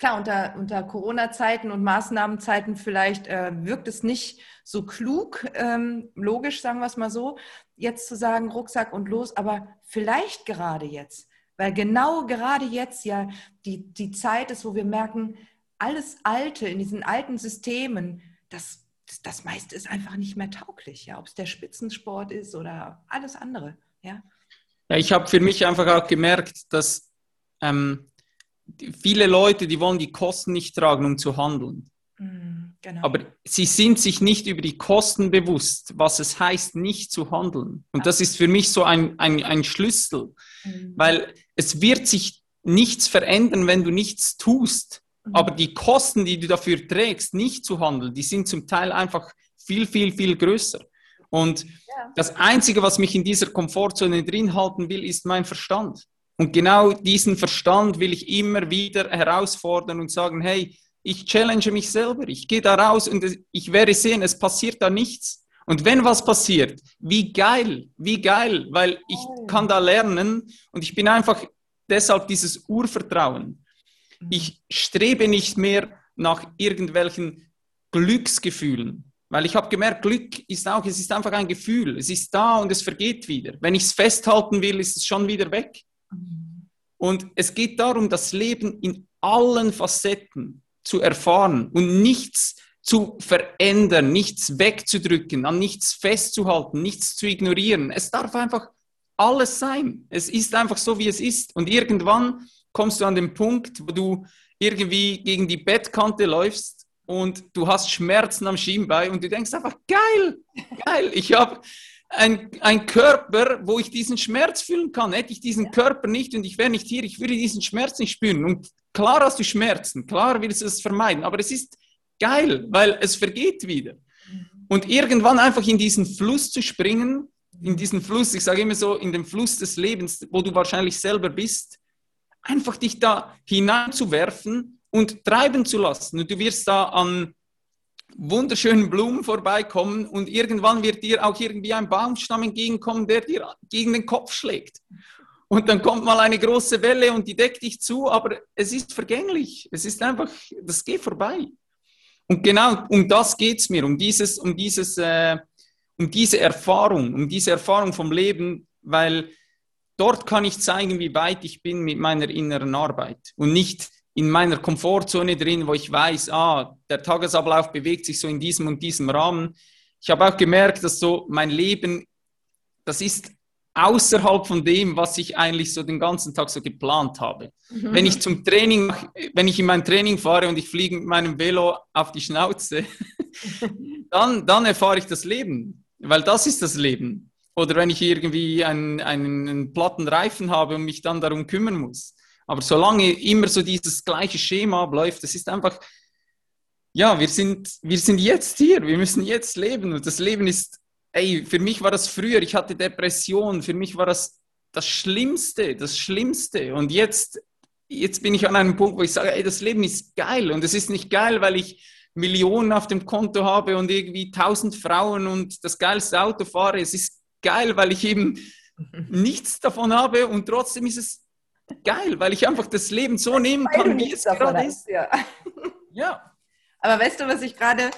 klar, unter, unter Corona-Zeiten und Maßnahmenzeiten vielleicht äh, wirkt es nicht so klug, ähm, logisch, sagen wir es mal so, jetzt zu sagen, Rucksack und los, aber vielleicht gerade jetzt, weil genau gerade jetzt ja die, die Zeit ist, wo wir merken, alles Alte in diesen alten Systemen, das das, das meiste ist einfach nicht mehr tauglich, ja, ob es der Spitzensport ist oder alles andere, ja. Ja, ich habe für mich einfach auch gemerkt, dass ähm, viele Leute, die wollen die Kosten nicht tragen, um zu handeln. Mm, genau. Aber sie sind sich nicht über die Kosten bewusst, was es heißt, nicht zu handeln. Und das ist für mich so ein, ein, ein Schlüssel, mhm. weil es wird sich nichts verändern, wenn du nichts tust. Mhm. Aber die Kosten, die du dafür trägst, nicht zu handeln, die sind zum Teil einfach viel, viel, viel größer. Und ja. das Einzige, was mich in dieser Komfortzone drin halten will, ist mein Verstand. Und genau diesen Verstand will ich immer wieder herausfordern und sagen, hey, ich challenge mich selber, ich gehe da raus und ich werde sehen, es passiert da nichts. Und wenn was passiert, wie geil, wie geil, weil ich kann da lernen und ich bin einfach deshalb dieses Urvertrauen. Ich strebe nicht mehr nach irgendwelchen Glücksgefühlen. Weil ich habe gemerkt, Glück ist auch, es ist einfach ein Gefühl. Es ist da und es vergeht wieder. Wenn ich es festhalten will, ist es schon wieder weg. Und es geht darum, das Leben in allen Facetten zu erfahren und nichts zu verändern, nichts wegzudrücken, an nichts festzuhalten, nichts zu ignorieren. Es darf einfach alles sein. Es ist einfach so, wie es ist. Und irgendwann kommst du an den Punkt, wo du irgendwie gegen die Bettkante läufst und du hast Schmerzen am Schienbein und du denkst einfach, geil, geil, ich habe ein, Körper, wo ich diesen Schmerz fühlen kann. Hätte ich diesen Körper nicht und ich wäre nicht hier, ich würde diesen Schmerz nicht spüren. Und klar hast du Schmerzen, klar willst du es vermeiden, aber es ist geil, weil es vergeht wieder. Und irgendwann einfach in diesen Fluss zu springen, in diesen Fluss, ich sage immer so, in den Fluss des Lebens, wo du wahrscheinlich selber bist, einfach dich da hineinzuwerfen und treiben zu lassen. Und du wirst da an wunderschönen Blumen vorbeikommen und irgendwann wird dir auch irgendwie ein Baumstamm entgegenkommen, der dir gegen den Kopf schlägt. Und dann kommt mal eine große Welle und die deckt dich zu, aber es ist vergänglich. Es ist einfach, das geht vorbei. Und genau um das geht es mir, um, dieses, um, dieses, äh, um diese Erfahrung, um diese Erfahrung vom Leben, weil dort kann ich zeigen, wie weit ich bin mit meiner inneren Arbeit und nicht in meiner Komfortzone drin, wo ich weiß, ah, der Tagesablauf bewegt sich so in diesem und diesem Rahmen. Ich habe auch gemerkt, dass so mein Leben, das ist außerhalb von dem, was ich eigentlich so den ganzen Tag so geplant habe. Mhm. Wenn ich zum Training, wenn ich in mein Training fahre und ich fliege mit meinem Velo auf die Schnauze, [LAUGHS] dann, dann erfahre ich das Leben, weil das ist das Leben. Oder wenn ich irgendwie einen, einen, einen platten Reifen habe und mich dann darum kümmern muss. Aber solange immer so dieses gleiche Schema abläuft, das ist einfach, ja, wir sind, wir sind jetzt hier, wir müssen jetzt leben. Und das Leben ist, ey, für mich war das früher, ich hatte Depression, für mich war das das Schlimmste, das Schlimmste. Und jetzt, jetzt bin ich an einem Punkt, wo ich sage, ey, das Leben ist geil. Und es ist nicht geil, weil ich Millionen auf dem Konto habe und irgendwie tausend Frauen und das geilste Auto fahre. Es ist geil, weil ich eben [LAUGHS] nichts davon habe und trotzdem ist es geil, weil ich einfach das Leben so nehmen kann, wie es gerade ist. Ja. ja. Aber weißt du, was ich gerade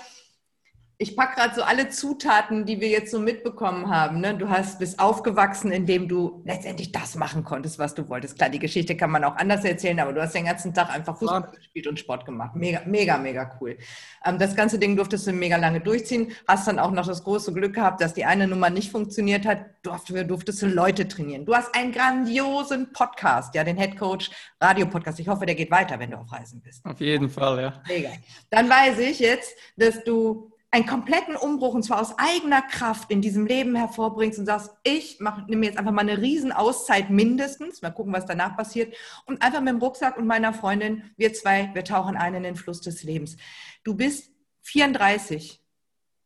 ich packe gerade so alle Zutaten, die wir jetzt so mitbekommen haben. Ne? Du hast bist aufgewachsen, indem du letztendlich das machen konntest, was du wolltest. Klar, die Geschichte kann man auch anders erzählen, aber du hast den ganzen Tag einfach Fußball ja. gespielt und Sport gemacht. Mega, mega, mega cool. Ähm, das ganze Ding durftest du mega lange durchziehen. Hast dann auch noch das große Glück gehabt, dass die eine Nummer nicht funktioniert hat. Durfte, durftest du Leute trainieren. Du hast einen grandiosen Podcast, ja, den Head Coach Radio Podcast. Ich hoffe, der geht weiter, wenn du auf Reisen bist. Auf jeden Fall, ja. Mega. Dann weiß ich jetzt, dass du einen kompletten Umbruch und zwar aus eigener Kraft in diesem Leben hervorbringst und sagst, ich nehme jetzt einfach mal eine Riesenauszeit mindestens, mal gucken, was danach passiert und einfach mit dem Rucksack und meiner Freundin, wir zwei, wir tauchen ein in den Fluss des Lebens. Du bist 34,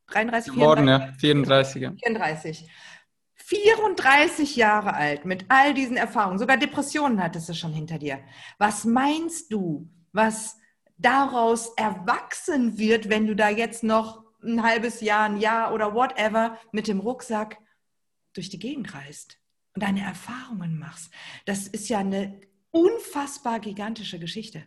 33, Geworden, 34, ja. 34. 34. 34 Jahre alt mit all diesen Erfahrungen, sogar Depressionen hattest du schon hinter dir. Was meinst du, was daraus erwachsen wird, wenn du da jetzt noch ein halbes Jahr, ein Jahr oder whatever mit dem Rucksack durch die Gegend reist und deine Erfahrungen machst. Das ist ja eine unfassbar gigantische Geschichte.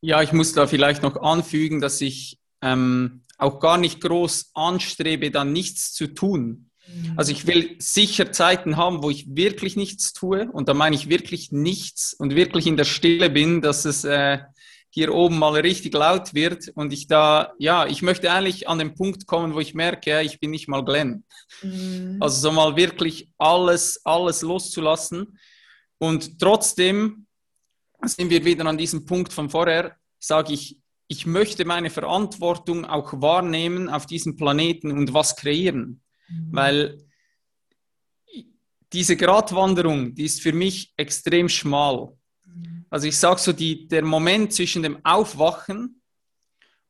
Ja, ich muss da vielleicht noch anfügen, dass ich ähm, auch gar nicht groß anstrebe, dann nichts zu tun. Mhm. Also ich will sicher Zeiten haben, wo ich wirklich nichts tue und da meine ich wirklich nichts und wirklich in der Stille bin, dass es äh, hier oben mal richtig laut wird und ich da, ja, ich möchte eigentlich an den Punkt kommen, wo ich merke, ich bin nicht mal Glenn. Mhm. Also so mal wirklich alles, alles loszulassen. Und trotzdem sind wir wieder an diesem Punkt von vorher, sage ich, ich möchte meine Verantwortung auch wahrnehmen auf diesem Planeten und was kreieren. Mhm. Weil diese Gratwanderung, die ist für mich extrem schmal. Also ich sage so, die, der Moment zwischen dem Aufwachen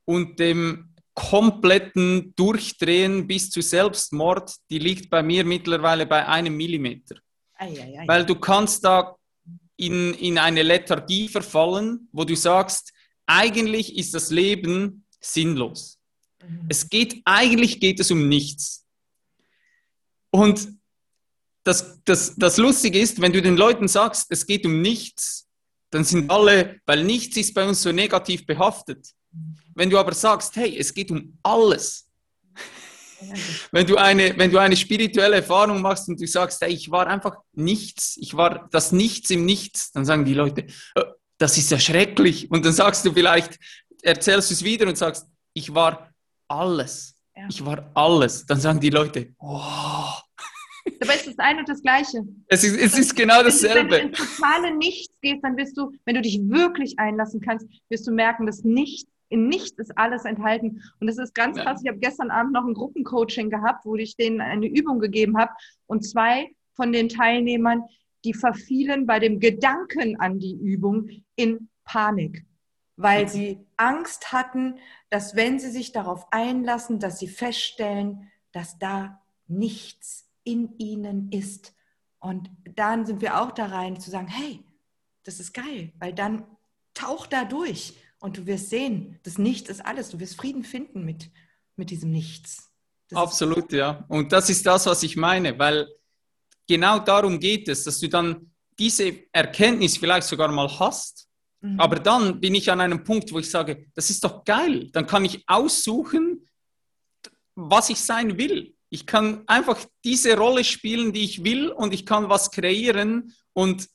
und dem kompletten Durchdrehen bis zu Selbstmord, die liegt bei mir mittlerweile bei einem Millimeter. Ei, ei, ei. Weil du kannst da in, in eine Lethargie verfallen, wo du sagst, eigentlich ist das Leben sinnlos. Mhm. Es geht, eigentlich geht es um nichts. Und das, das, das Lustige ist, wenn du den Leuten sagst, es geht um nichts, dann sind alle, weil nichts ist bei uns so negativ behaftet. Wenn du aber sagst, hey, es geht um alles. [LAUGHS] Wenn du eine, wenn du eine spirituelle Erfahrung machst und du sagst, hey, ich war einfach nichts, ich war das Nichts im Nichts, dann sagen die Leute, oh, das ist ja schrecklich. Und dann sagst du vielleicht, erzählst du es wieder und sagst, ich war alles. Ja. Ich war alles. Dann sagen die Leute, wow. Aber es ist ein und das Gleiche. Es ist, es ist genau dasselbe. Wenn du ins totale Nichts gehst, dann wirst du, wenn du dich wirklich einlassen kannst, wirst du merken, dass nichts, in nichts ist alles enthalten. Und das ist ganz krass. Ich habe gestern Abend noch ein Gruppencoaching gehabt, wo ich denen eine Übung gegeben habe. Und zwei von den Teilnehmern, die verfielen bei dem Gedanken an die Übung in Panik weil sie Angst hatten, dass wenn sie sich darauf einlassen, dass sie feststellen, dass da nichts in ihnen ist. Und dann sind wir auch da rein zu sagen, hey, das ist geil, weil dann tauch da durch und du wirst sehen, das Nichts ist alles. Du wirst Frieden finden mit, mit diesem Nichts. Das Absolut, ja. Und das ist das, was ich meine, weil genau darum geht es, dass du dann diese Erkenntnis vielleicht sogar mal hast Mhm. Aber dann bin ich an einem Punkt, wo ich sage, das ist doch geil. Dann kann ich aussuchen, was ich sein will. Ich kann einfach diese Rolle spielen, die ich will und ich kann was kreieren und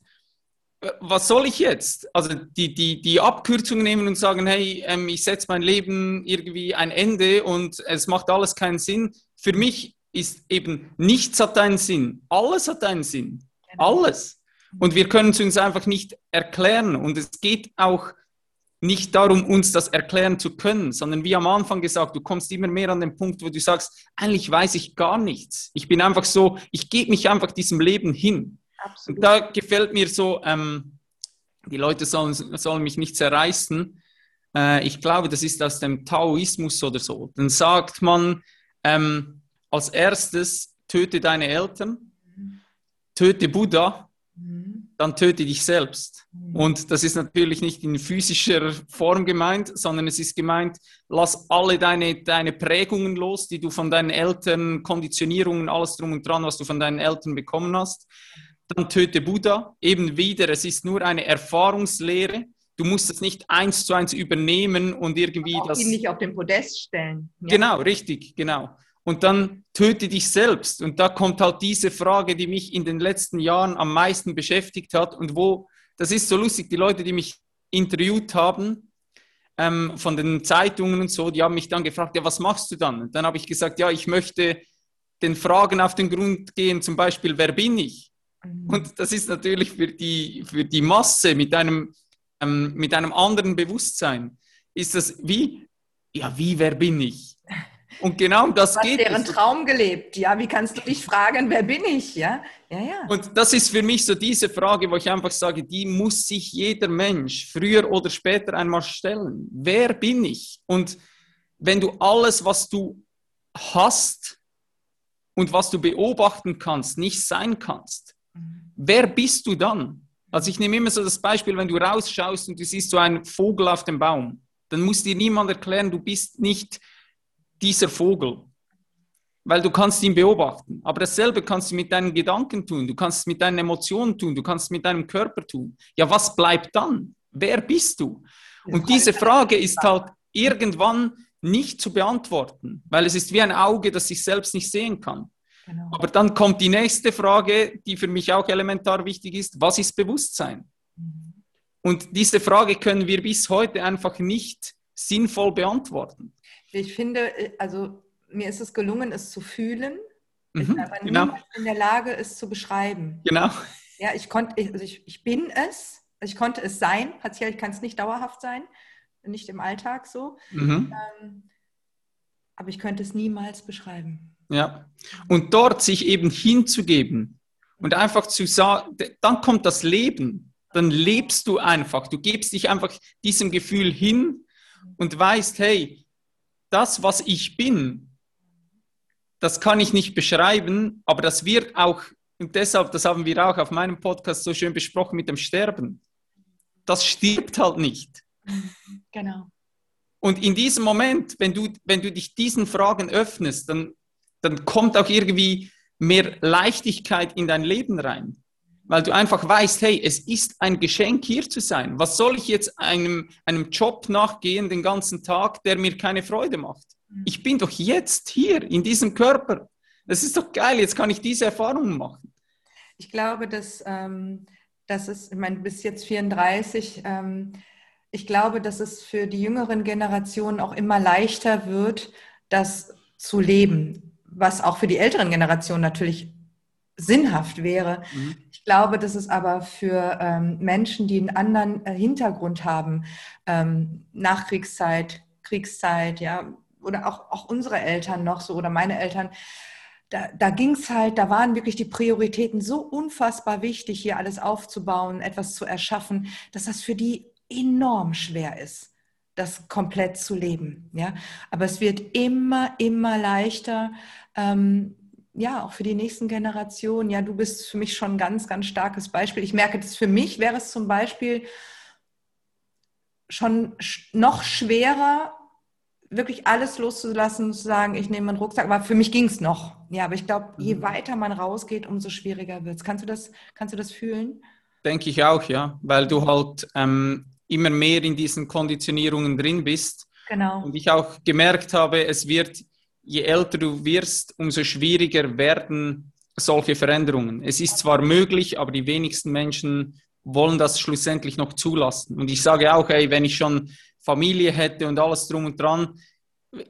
äh, was soll ich jetzt? Also die, die, die Abkürzung nehmen und sagen, hey, ähm, ich setze mein Leben irgendwie ein Ende und es macht alles keinen Sinn. Für mich ist eben nichts hat einen Sinn. Alles hat einen Sinn. Genau. Alles. Und wir können es uns einfach nicht erklären. Und es geht auch nicht darum, uns das erklären zu können, sondern wie am Anfang gesagt, du kommst immer mehr an den Punkt, wo du sagst, eigentlich weiß ich gar nichts. Ich bin einfach so, ich gebe mich einfach diesem Leben hin. Absolut. Und da gefällt mir so, ähm, die Leute sollen, sollen mich nicht zerreißen. Äh, ich glaube, das ist aus dem Taoismus oder so. Dann sagt man ähm, als erstes, töte deine Eltern, mhm. töte Buddha Mhm. Dann töte dich selbst. Mhm. Und das ist natürlich nicht in physischer Form gemeint, sondern es ist gemeint, lass alle deine, deine Prägungen los, die du von deinen Eltern, Konditionierungen, alles drum und dran, was du von deinen Eltern bekommen hast. Dann töte Buddha. Eben wieder, es ist nur eine Erfahrungslehre. Du musst es nicht eins zu eins übernehmen und irgendwie das. Ihn nicht auf den Podest stellen. Ja. Genau, richtig, genau und dann töte dich selbst. Und da kommt halt diese Frage, die mich in den letzten Jahren am meisten beschäftigt hat und wo, das ist so lustig, die Leute, die mich interviewt haben, ähm, von den Zeitungen und so, die haben mich dann gefragt, ja, was machst du dann? Und dann habe ich gesagt, ja, ich möchte den Fragen auf den Grund gehen, zum Beispiel, wer bin ich? Mhm. Und das ist natürlich für die, für die Masse mit einem, ähm, mit einem anderen Bewusstsein, ist das wie, ja, wie, wer bin ich? Und genau um das du geht deren es. Traum gelebt. Ja, wie kannst du dich fragen, wer bin ich? Ja, ja, ja. Und das ist für mich so diese Frage, wo ich einfach sage, die muss sich jeder Mensch früher oder später einmal stellen. Wer bin ich? Und wenn du alles, was du hast und was du beobachten kannst, nicht sein kannst, wer bist du dann? Also ich nehme immer so das Beispiel, wenn du rausschaust und du siehst so einen Vogel auf dem Baum, dann muss dir niemand erklären, du bist nicht dieser Vogel, weil du kannst ihn beobachten. Aber dasselbe kannst du mit deinen Gedanken tun, du kannst es mit deinen Emotionen tun, du kannst es mit deinem Körper tun. Ja, was bleibt dann? Wer bist du? Und diese Frage ist halt irgendwann nicht zu beantworten, weil es ist wie ein Auge, das sich selbst nicht sehen kann. Genau. Aber dann kommt die nächste Frage, die für mich auch elementar wichtig ist. Was ist Bewusstsein? Mhm. Und diese Frage können wir bis heute einfach nicht sinnvoll beantworten. Ich finde, äh, also mir ist es gelungen, es zu fühlen, mhm, aber genau. niemand in der Lage, es zu beschreiben. Genau. Ja, ich konnte, also ich, ich bin es, also ich konnte es sein, partiell kann es nicht dauerhaft sein, nicht im Alltag so. Mhm. Ähm, aber ich könnte es niemals beschreiben. Ja, und dort sich eben hinzugeben und einfach zu sagen, dann kommt das Leben, dann lebst du einfach, du gibst dich einfach diesem Gefühl hin und weißt, hey, das, was ich bin, das kann ich nicht beschreiben, aber das wird auch, und deshalb, das haben wir auch auf meinem Podcast so schön besprochen mit dem Sterben. Das stirbt halt nicht. [LAUGHS] Genau. Und in diesem Moment, wenn du, wenn du dich diesen Fragen öffnest, dann, dann kommt auch irgendwie mehr Leichtigkeit in dein Leben rein. Weil du einfach weißt, hey, es ist ein Geschenk, hier zu sein. Was soll ich jetzt einem, einem Job nachgehen den ganzen Tag, der mir keine Freude macht? Mhm. Ich bin doch jetzt hier, in diesem Körper. Das ist doch geil, jetzt kann ich diese Erfahrungen machen. Ich glaube, dass, ähm, dass es, ich meine, bis jetzt 34, ähm, ich glaube, dass es für die jüngeren Generationen auch immer leichter wird, das zu leben, was auch für die älteren Generationen natürlich sinnhaft wäre. Mhm. Ich glaube, dass es aber für ähm, Menschen, die einen anderen äh, Hintergrund haben, ähm, Nachkriegszeit, Kriegszeit, ja, oder auch, auch unsere Eltern noch so oder meine Eltern, da, da ging es halt, da waren wirklich die Prioritäten so unfassbar wichtig, hier alles aufzubauen, etwas zu erschaffen, dass das für die enorm schwer ist, das komplett zu leben. Ja? Aber es wird immer, immer leichter. Ähm, ja, auch für die nächsten Generationen. Ja, du bist für mich schon ein ganz, ganz starkes Beispiel. Ich merke, dass für mich wäre es zum Beispiel schon noch schwerer, wirklich alles loszulassen und zu sagen, ich nehme einen Rucksack. Aber für mich ging es noch. Ja, aber ich glaube, je mhm. weiter man rausgeht, umso schwieriger wird es. Kannst du das, kannst du das fühlen? Denke ich auch, ja, weil du halt ähm, immer mehr in diesen Konditionierungen drin bist. Genau. Und ich auch gemerkt habe, es wird, je älter du wirst, umso schwieriger werden solche Veränderungen. Es ist zwar möglich, aber die wenigsten Menschen wollen das schlussendlich noch zulassen. Und ich sage auch, ey, wenn ich schon Familie hätte und alles drum und dran,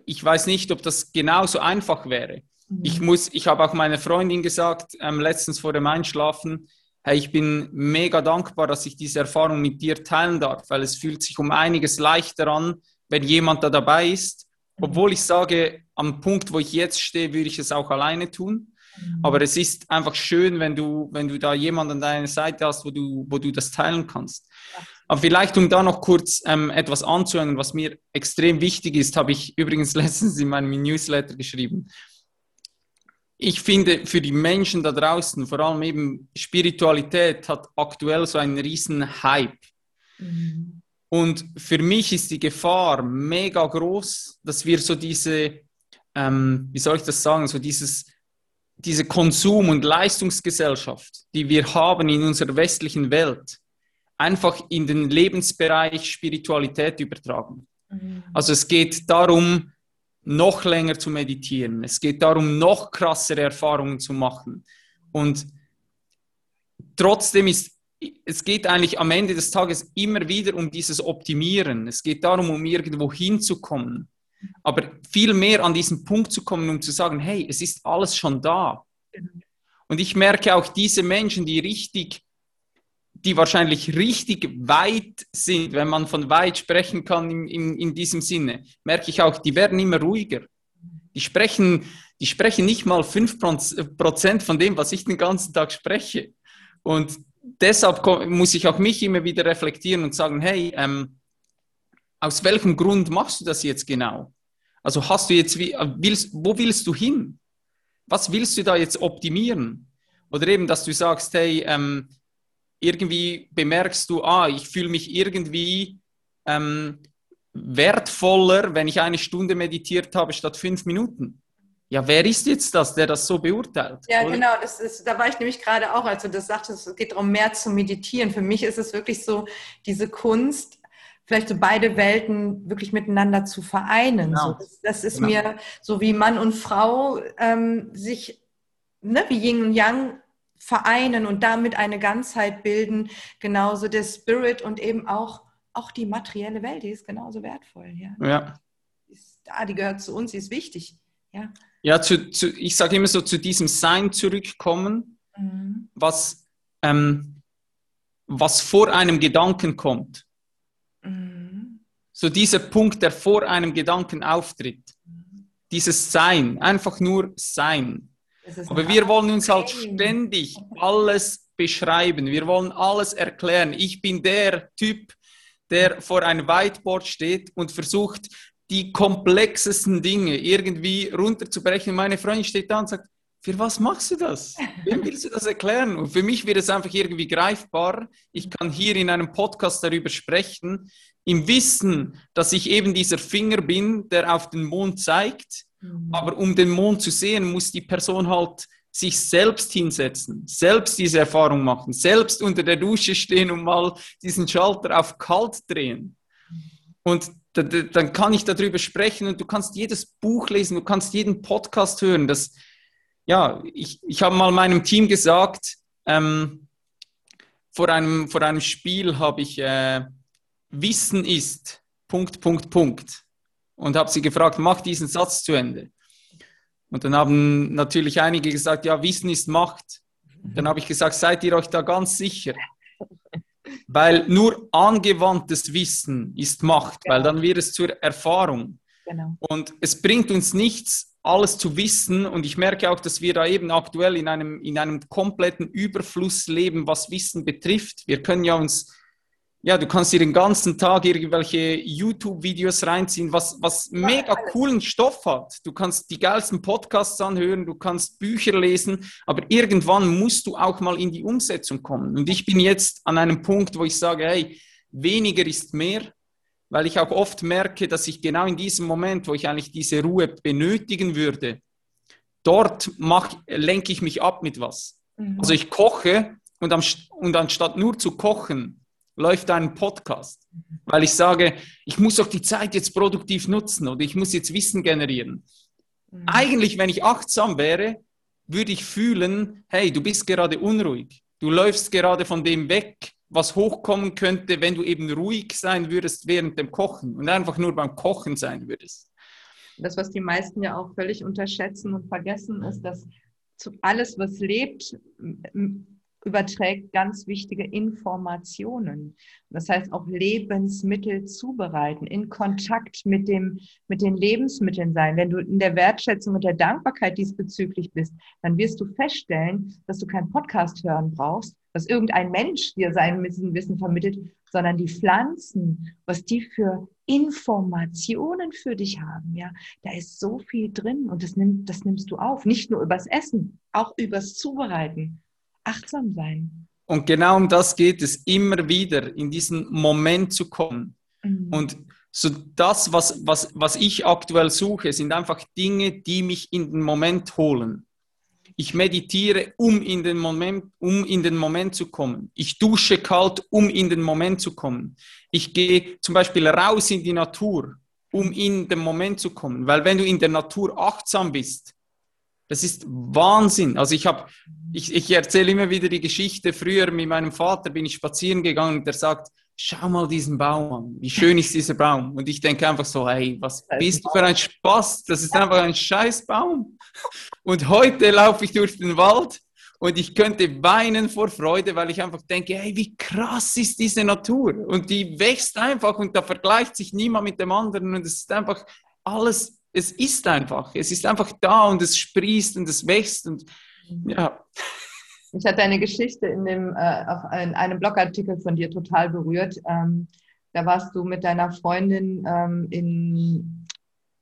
ich weiß nicht, ob das genauso einfach wäre. Mhm. Ich muss, ich habe auch meiner Freundin gesagt, ähm, letztens vor dem Einschlafen, hey, ich bin mega dankbar, dass ich diese Erfahrung mit dir teilen darf, weil es fühlt sich um einiges leichter an, wenn jemand da dabei ist. Obwohl ich sage, am Punkt, wo ich jetzt stehe, würde ich es auch alleine tun. Mhm. Aber es ist einfach schön, wenn du, wenn du da jemanden an deiner Seite hast, wo du, wo du das teilen kannst. Aber vielleicht, um da noch kurz ähm, etwas anzuhängen, was mir extrem wichtig ist, habe ich [LAUGHS] übrigens letztens in meinem Newsletter geschrieben ich finde, für die Menschen da draußen, vor allem eben Spiritualität, hat aktuell so einen riesen Hype. Mhm. Und für mich ist die Gefahr mega groß, dass wir so diese, ähm, wie soll ich das sagen, so dieses, diese Konsum- und Leistungsgesellschaft, die wir haben in unserer westlichen Welt, einfach in den Lebensbereich Spiritualität übertragen. Mhm. Also es geht darum, noch länger zu meditieren. Es geht darum, noch krassere Erfahrungen zu machen. Und trotzdem ist, es geht eigentlich am Ende des Tages immer wieder um dieses Optimieren. Es geht darum, um irgendwo hinzukommen. Aber viel mehr an diesen Punkt zu kommen, um zu sagen, hey, es ist alles schon da. Und ich merke auch diese Menschen, die richtig die wahrscheinlich richtig weit sind, wenn man von weit sprechen kann in, in, in diesem Sinne, merke ich auch, die werden immer ruhiger. Die sprechen, die sprechen nicht mal 5% von dem, was ich den ganzen Tag spreche. Und deshalb muss ich auch mich immer wieder reflektieren und sagen, hey, ähm, aus welchem Grund machst du das jetzt genau? Also hast du jetzt, willst, wo willst du hin? Was willst du da jetzt optimieren? Oder eben, dass du sagst, hey, ähm, irgendwie bemerkst du, ah, ich fühle mich irgendwie ähm, wertvoller, wenn ich eine Stunde meditiert habe statt fünf Minuten. Ja, wer ist jetzt das, der das so beurteilt? Ja, oder? genau, das ist, da war ich nämlich gerade auch, als du das sagtest, es geht darum, mehr zu meditieren. Für mich ist es wirklich so, diese Kunst, vielleicht so beide Welten wirklich miteinander zu vereinen. Genau. So, das, das, ist genau. mir so wie Mann und Frau ähm, sich, ne, wie Yin und Yang vereinen und damit eine Ganzheit bilden. Genauso der Spirit und eben auch, auch die materielle Welt, die ist genauso wertvoll. Ja. ja. Die ist da, die gehört zu uns, die ist wichtig. Ja, ja zu, zu, ich sage immer so, zu diesem Sein zurückkommen, mhm. was, ähm, was vor einem Gedanken kommt. Mhm. So dieser Punkt, der vor einem Gedanken auftritt. Mhm. Dieses Sein, einfach nur Sein. Aber wir wollen uns halt ständig alles beschreiben. Wir wollen alles erklären. Ich bin der Typ, der vor einem Whiteboard steht und versucht, die komplexesten Dinge irgendwie runterzubrechen. Meine Freundin steht da und sagt, für was machst du das? Wem willst du das erklären? Und für mich wird es einfach irgendwie greifbar. Ich kann hier in einem Podcast darüber sprechen, im Wissen, dass ich eben dieser Finger bin, der auf den Mond zeigt Mhm. Aber um den Mond zu sehen, muss die Person halt sich selbst hinsetzen, selbst diese Erfahrung machen, selbst unter der Dusche stehen und mal diesen Schalter auf kalt drehen. Und dann kann ich darüber sprechen und du kannst jedes Buch lesen, du kannst jeden Podcast hören. Das, ja, ich, ich habe mal meinem Team gesagt, ähm, vor, einem, vor einem Spiel habe ich äh, Wissen ist, Punkt, Punkt, Punkt. Und habe sie gefragt, mach diesen Satz zu Ende. Und dann haben natürlich einige gesagt, ja, Wissen ist Macht. Dann habe ich gesagt, seid ihr euch da ganz sicher? Weil nur angewandtes Wissen ist Macht, genau. weil dann wird es zur Erfahrung. Genau. Und es bringt uns nichts, alles zu wissen. Und ich merke auch, dass wir da eben aktuell in einem, in einem kompletten Überfluss leben, was Wissen betrifft. Wir können ja uns ja, du kannst dir den ganzen Tag irgendwelche YouTube-Videos reinziehen, was, was mega coolen Stoff hat. Du kannst die geilsten Podcasts anhören, du kannst Bücher lesen, aber irgendwann musst du auch mal in die Umsetzung kommen. Und ich bin jetzt an einem Punkt, wo ich sage, hey, weniger ist mehr, weil ich auch oft merke, dass ich genau in diesem Moment, wo ich eigentlich diese Ruhe benötigen würde, dort mach, lenke ich mich ab mit was. Mhm. Also ich koche und, am, und anstatt nur zu kochen, läuft ein Podcast, weil ich sage, ich muss doch die Zeit jetzt produktiv nutzen oder ich muss jetzt Wissen generieren. Mhm. Eigentlich, wenn ich achtsam wäre, würde ich fühlen, hey, du bist gerade unruhig. Du läufst gerade von dem weg, was hochkommen könnte, wenn du eben ruhig sein würdest während dem Kochen und einfach nur beim Kochen sein würdest. Das, was die meisten ja auch völlig unterschätzen und vergessen, ist, dass alles, was lebt, überträgt ganz wichtige Informationen. Das heißt auch Lebensmittel zubereiten, in Kontakt mit, dem, mit den Lebensmitteln sein. Wenn du in der Wertschätzung und der Dankbarkeit diesbezüglich bist, dann wirst du feststellen, dass du keinen Podcast hören brauchst, dass irgendein Mensch dir sein Wissen vermittelt, sondern die Pflanzen, was die für Informationen für dich haben, ja, da ist so viel drin und das, nimm, das nimmst du auf, nicht nur übers Essen, auch übers Zubereiten achtsam sein. Und genau um das geht es immer wieder, in diesen Moment zu kommen. Mhm. Und so das, was, was, was ich aktuell suche, sind einfach Dinge, die mich in den Moment holen. Ich meditiere, um in den Moment, um in den Moment zu kommen. Ich dusche kalt, um in den Moment zu kommen. Ich gehe zum Beispiel raus in die Natur, um in den Moment zu kommen. Weil wenn du in der Natur achtsam bist, das ist Wahnsinn. Also ich habe, ich, ich erzähle immer wieder die Geschichte. Früher mit meinem Vater bin ich spazieren gegangen und der sagt, schau mal diesen Baum an. Wie schön ist dieser Baum? Und ich denke einfach so, hey, was bist du für ein Spaß? Das ist einfach ein Scheißbaum. Und heute laufe ich durch den Wald und ich könnte weinen vor Freude, weil ich einfach denke, hey, wie krass ist diese Natur? Und die wächst einfach und da vergleicht sich niemand mit dem anderen und es ist einfach alles es ist einfach. Es ist einfach da und es sprießt und es wächst und ja. Ich hatte eine Geschichte in, dem, äh, ein, einem Blogartikel von dir total berührt. Ähm, da warst du mit deiner Freundin ähm, in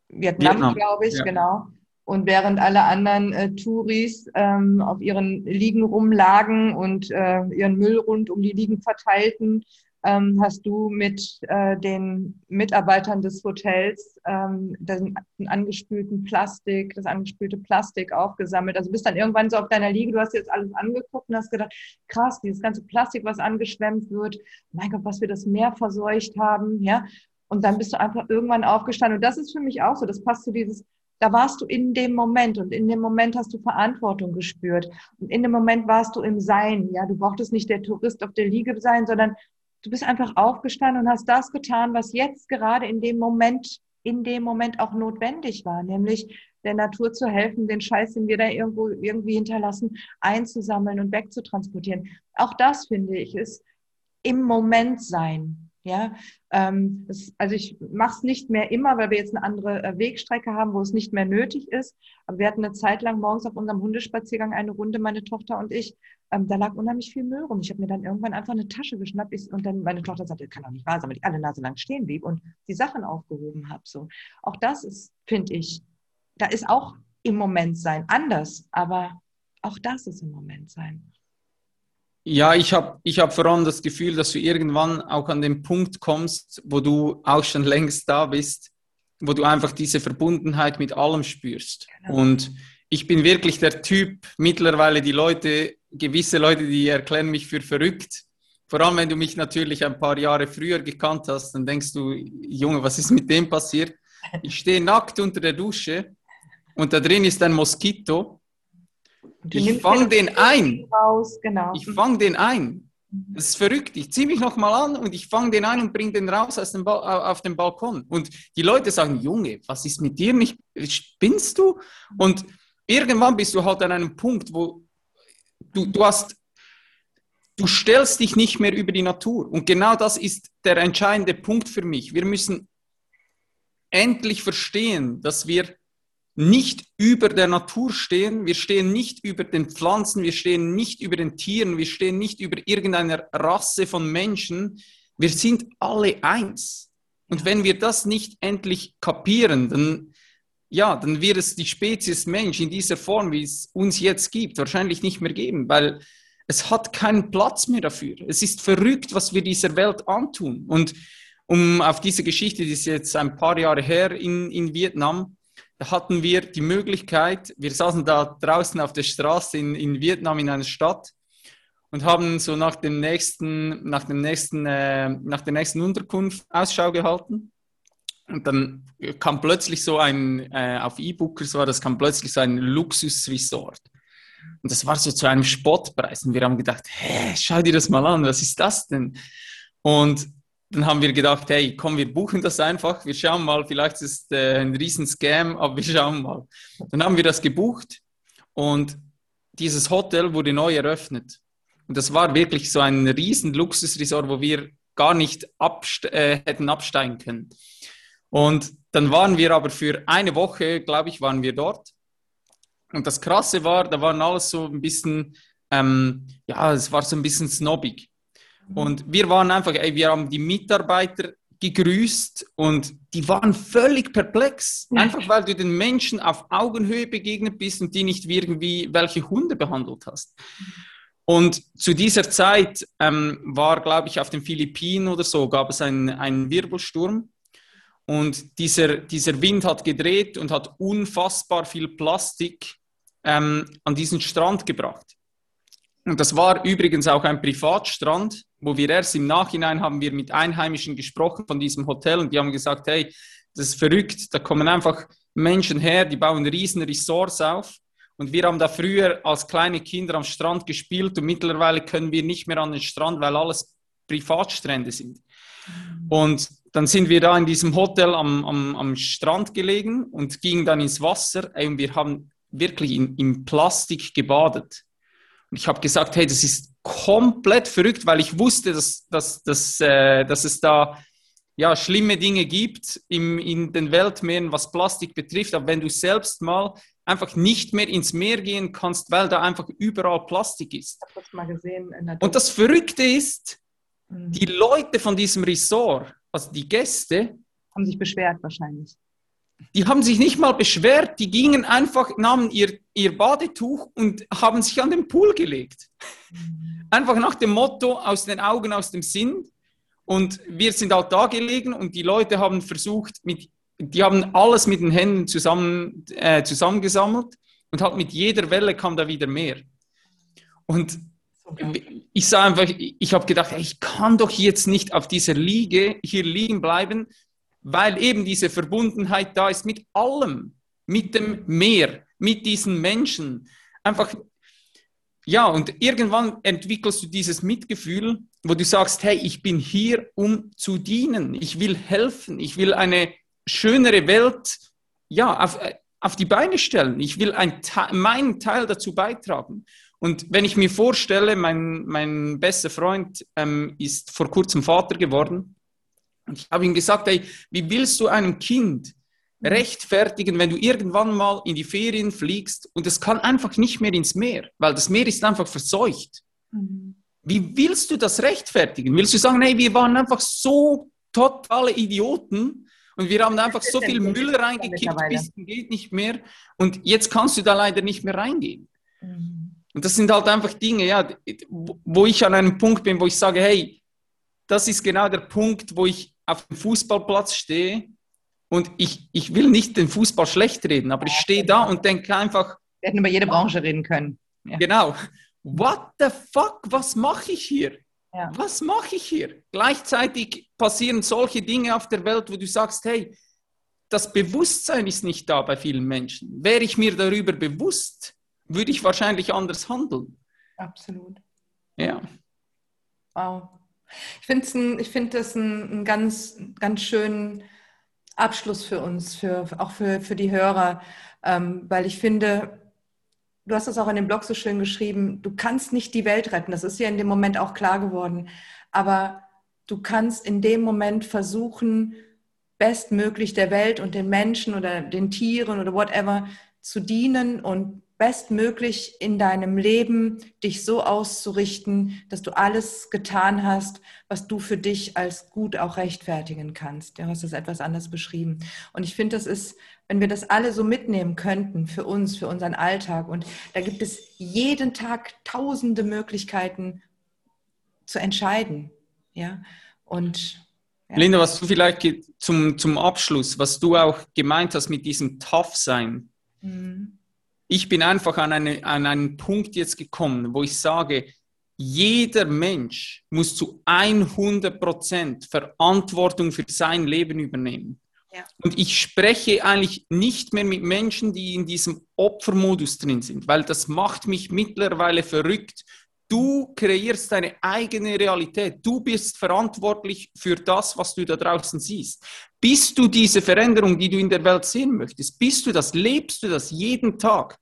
Vietnam, Vietnam. glaube ich, ja. genau. Und während alle anderen äh, Touris ähm, auf ihren Liegen rumlagen und äh, ihren Müll rund um die Liegen verteilten, ähm, hast du mit äh, den Mitarbeitern des Hotels ähm, den angespülten Plastik, das angespülte Plastik aufgesammelt. Also bist dann irgendwann so auf deiner Liege, du hast jetzt alles angeguckt und hast gedacht, krass, dieses ganze Plastik, was angeschwemmt wird, mein Gott, was wir das Meer verseucht haben, ja. Und dann bist du einfach irgendwann aufgestanden. Und das ist für mich auch so, das passt zu dieses, da warst du in dem Moment und in dem Moment hast du Verantwortung gespürt. Und in dem Moment warst du im Sein. Ja, du brauchtest nicht der Tourist auf der Liege sein, sondern Du bist einfach aufgestanden und hast das getan, was jetzt gerade in dem Moment, in dem Moment auch notwendig war, nämlich der Natur zu helfen, den Scheiß, den wir da irgendwo irgendwie hinterlassen, einzusammeln und wegzutransportieren. Auch das finde ich ist im Moment sein. Ja, ähm, das, also ich mache es nicht mehr immer, weil wir jetzt eine andere äh, Wegstrecke haben, wo es nicht mehr nötig ist. Aber wir hatten eine Zeit lang morgens auf unserem Hundespaziergang eine Runde, meine Tochter und ich. Ähm, da lag unheimlich viel Müll rum. Ich habe mir dann irgendwann einfach eine Tasche geschnappt ich, und dann meine Tochter sagte, kann doch nicht wahr sein, weil ich alle Nase lang stehen blieb und die Sachen aufgehoben habe. So, auch das ist, finde ich, da ist auch im Moment sein anders, aber auch das ist im Moment sein. Ja, ich habe ich hab vor allem das Gefühl, dass du irgendwann auch an den Punkt kommst, wo du auch schon längst da bist, wo du einfach diese Verbundenheit mit allem spürst. Genau. Und ich bin wirklich der Typ, mittlerweile die Leute, gewisse Leute, die erklären mich für verrückt. Vor allem, wenn du mich natürlich ein paar Jahre früher gekannt hast, dann denkst du, Junge, was ist mit dem passiert? Ich stehe nackt unter der Dusche und da drin ist ein Moskito. Ich fange den ein. Raus, genau. Ich fange den ein. Das ist verrückt. Ich ziehe mich nochmal an und ich fange den ein und bringe den raus aus dem auf den Balkon. Und die Leute sagen, Junge, was ist mit dir nicht? Spinnst du? Und irgendwann bist du halt an einem Punkt, wo du, du hast, du stellst dich nicht mehr über die Natur. Und genau das ist der entscheidende Punkt für mich. Wir müssen endlich verstehen, dass wir nicht über der Natur stehen, wir stehen nicht über den Pflanzen, wir stehen nicht über den Tieren, wir stehen nicht über irgendeiner Rasse von Menschen. Wir sind alle eins. Und wenn wir das nicht endlich kapieren, dann ja, dann wird es die Spezies Mensch in dieser Form, wie es uns jetzt gibt, wahrscheinlich nicht mehr geben, weil es hat keinen Platz mehr dafür. Es ist verrückt, was wir dieser Welt antun. Und um auf diese Geschichte, die ist jetzt ein paar Jahre her in, in Vietnam, da hatten wir die Möglichkeit, wir saßen da draußen auf der Straße in, in Vietnam in einer Stadt und haben so nach dem nächsten, nach dem nächsten, äh, nach der nächsten Unterkunft Ausschau gehalten. Und dann kam plötzlich so ein, äh, auf E-Bookers war das, kam plötzlich so ein Luxusresort. Und das war so zu einem Spottpreis. Und wir haben gedacht, hä, schau dir das mal an, was ist das denn? Und dann haben wir gedacht, hey, komm, wir buchen das einfach. Wir schauen mal, vielleicht ist es äh, ein riesen Scam, aber wir schauen mal. Dann haben wir das gebucht und dieses Hotel wurde neu eröffnet. Und das war wirklich so ein riesen Luxusresort, wo wir gar nicht abste äh, hätten absteigen können. Und dann waren wir aber für eine Woche, glaube ich, waren wir dort. Und das Krasse war, da waren alles so ein bisschen, ähm, ja, es war so ein bisschen snobbig. Und wir waren einfach, ey, wir haben die Mitarbeiter gegrüßt und die waren völlig perplex. Einfach weil du den Menschen auf Augenhöhe begegnet bist und die nicht irgendwie welche Hunde behandelt hast. Und zu dieser Zeit ähm, war, glaube ich, auf den Philippinen oder so, gab es einen, einen Wirbelsturm. Und dieser, dieser Wind hat gedreht und hat unfassbar viel Plastik ähm, an diesen Strand gebracht. Und das war übrigens auch ein Privatstrand, wo wir erst im Nachhinein haben wir mit Einheimischen gesprochen von diesem Hotel und die haben gesagt, hey, das ist verrückt, da kommen einfach Menschen her, die bauen riesen Resorts auf. Und wir haben da früher als kleine Kinder am Strand gespielt und mittlerweile können wir nicht mehr an den Strand, weil alles Privatstrände sind. Und dann sind wir da in diesem Hotel am, am, am Strand gelegen und gingen dann ins Wasser. Und wir haben wirklich in, in Plastik gebadet. Und ich habe gesagt, hey, das ist komplett verrückt, weil ich wusste, dass, dass, dass, äh, dass es da ja, schlimme Dinge gibt im, in den Weltmeeren, was Plastik betrifft. Aber wenn du selbst mal einfach nicht mehr ins Meer gehen kannst, weil da einfach überall Plastik ist. Das. Und das Verrückte ist, mhm. die Leute von diesem Resort, also die Gäste, haben sich beschwert wahrscheinlich. Die haben sich nicht mal beschwert, die gingen einfach, nahmen ihr, ihr Badetuch und haben sich an den Pool gelegt. Einfach nach dem Motto, aus den Augen, aus dem Sinn. Und wir sind halt da gelegen und die Leute haben versucht, mit, die haben alles mit den Händen zusammen, äh, zusammengesammelt und halt mit jeder Welle kam da wieder mehr. Und ich sah einfach, ich habe gedacht, ich kann doch jetzt nicht auf dieser Liege hier liegen bleiben, weil eben diese Verbundenheit da ist mit allem, mit dem Meer, mit diesen Menschen. Einfach, ja, und irgendwann entwickelst du dieses Mitgefühl, wo du sagst, hey, ich bin hier, um zu dienen, ich will helfen, ich will eine schönere Welt, ja, auf, auf die Beine stellen, ich will ein, meinen Teil dazu beitragen. Und wenn ich mir vorstelle, mein, mein bester Freund ähm, ist vor kurzem Vater geworden. Und ich habe ihm gesagt, hey, wie willst du einem Kind rechtfertigen, wenn du irgendwann mal in die Ferien fliegst und es kann einfach nicht mehr ins Meer, weil das Meer ist einfach verseucht. Mhm. Wie willst du das rechtfertigen? Willst du sagen, hey, wir waren einfach so totale Idioten und wir haben einfach so viel Müll reingekippt, bis geht nicht mehr und jetzt kannst du da leider nicht mehr reingehen. Mhm. Und das sind halt einfach Dinge, ja, wo ich an einem Punkt bin, wo ich sage, hey, das ist genau der Punkt, wo ich auf dem Fußballplatz stehe und ich, ich will nicht den Fußball schlecht reden, aber ich stehe da und denke einfach, Wir hätten über jede Branche reden können. Ja. Genau. What the fuck? Was mache ich hier? Ja. Was mache ich hier? Gleichzeitig passieren solche Dinge auf der Welt, wo du sagst, hey, das Bewusstsein ist nicht da bei vielen Menschen. Wäre ich mir darüber bewusst, würde ich wahrscheinlich anders handeln. Absolut. Ja. Wow. Ich finde find das einen, ein ganz, ganz schönen Abschluss für uns, für, auch für, für die Hörer, ähm, weil ich finde, du hast es auch in dem Blog so schön geschrieben, du kannst nicht die Welt retten. Das ist ja in dem Moment auch klar geworden. Aber du kannst in dem Moment versuchen, bestmöglich der Welt und den Menschen oder den Tieren oder whatever zu dienen und bestmöglich in deinem Leben dich so auszurichten, dass du alles getan hast, was du für dich als gut auch rechtfertigen kannst. Du hast das etwas anders beschrieben. Und ich finde, das ist, wenn wir das alle so mitnehmen könnten für uns, für unseren Alltag. Und da gibt es jeden Tag tausende Möglichkeiten zu entscheiden. Ja, und ja. Linda, was du vielleicht zum, zum Abschluss, was du auch gemeint hast mit diesem Tough-Sein. Mhm ich bin einfach an, eine, an einen Punkt jetzt gekommen, wo ich sage, jeder Mensch muss zu 100% Verantwortung für sein Leben übernehmen. Ja. Und ich spreche eigentlich nicht mehr mit Menschen, die in diesem Opfermodus drin sind, weil das macht mich mittlerweile verrückt. Du kreierst deine eigene Realität. Du bist verantwortlich für das, was du da draußen siehst. Bist du diese Veränderung, die du in der Welt sehen möchtest? Bist du das? Lebst du das jeden Tag?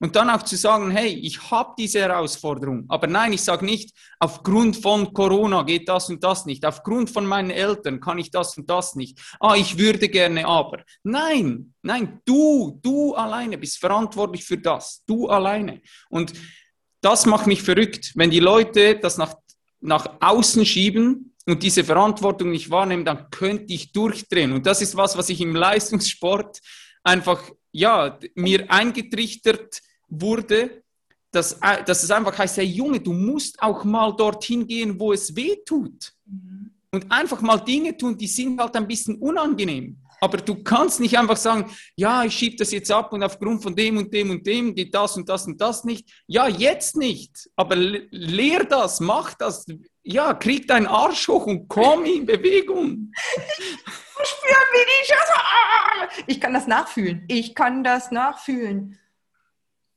Und dann auch zu sagen, hey, ich habe diese Herausforderung. Aber nein, ich sage nicht, aufgrund von Corona geht das und das nicht. Aufgrund von meinen Eltern kann ich das und das nicht. Ah, ich würde gerne aber. Nein, nein, du, du alleine bist verantwortlich für das. Du alleine. Und das macht mich verrückt, wenn die Leute das nach, nach außen schieben und diese Verantwortung nicht wahrnehmen, dann könnte ich durchdrehen. Und das ist was, was ich im Leistungssport einfach ja, mir eingetrichtert wurde, dass, dass es einfach heißt, hey Junge, du musst auch mal dorthin gehen, wo es weh tut. Mhm. Und einfach mal Dinge tun, die sind halt ein bisschen unangenehm. Aber du kannst nicht einfach sagen, ja, ich schiebe das jetzt ab und aufgrund von dem und dem und dem geht das und das und das nicht. Ja, jetzt nicht. Aber lehr das, mach das. Ja, krieg deinen Arsch hoch und komm in Bewegung. Spüren, wie die Scheiße. Ich kann das nachfühlen. Ich kann das nachfühlen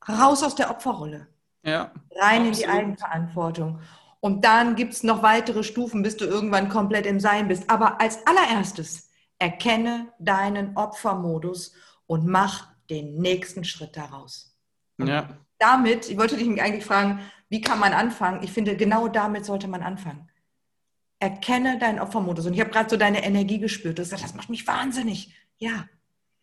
raus aus der Opferrolle. Ja, rein absolut. in die Eigenverantwortung. Und dann gibt es noch weitere Stufen, bis du irgendwann komplett im Sein bist. Aber als allererstes erkenne deinen Opfermodus und mach den nächsten Schritt daraus. Ja. Damit, ich wollte dich eigentlich fragen, wie kann man anfangen? Ich finde, genau damit sollte man anfangen. Erkenne deinen Opfermodus. Und ich habe gerade so deine Energie gespürt. Du hast gesagt, das macht mich wahnsinnig. Ja,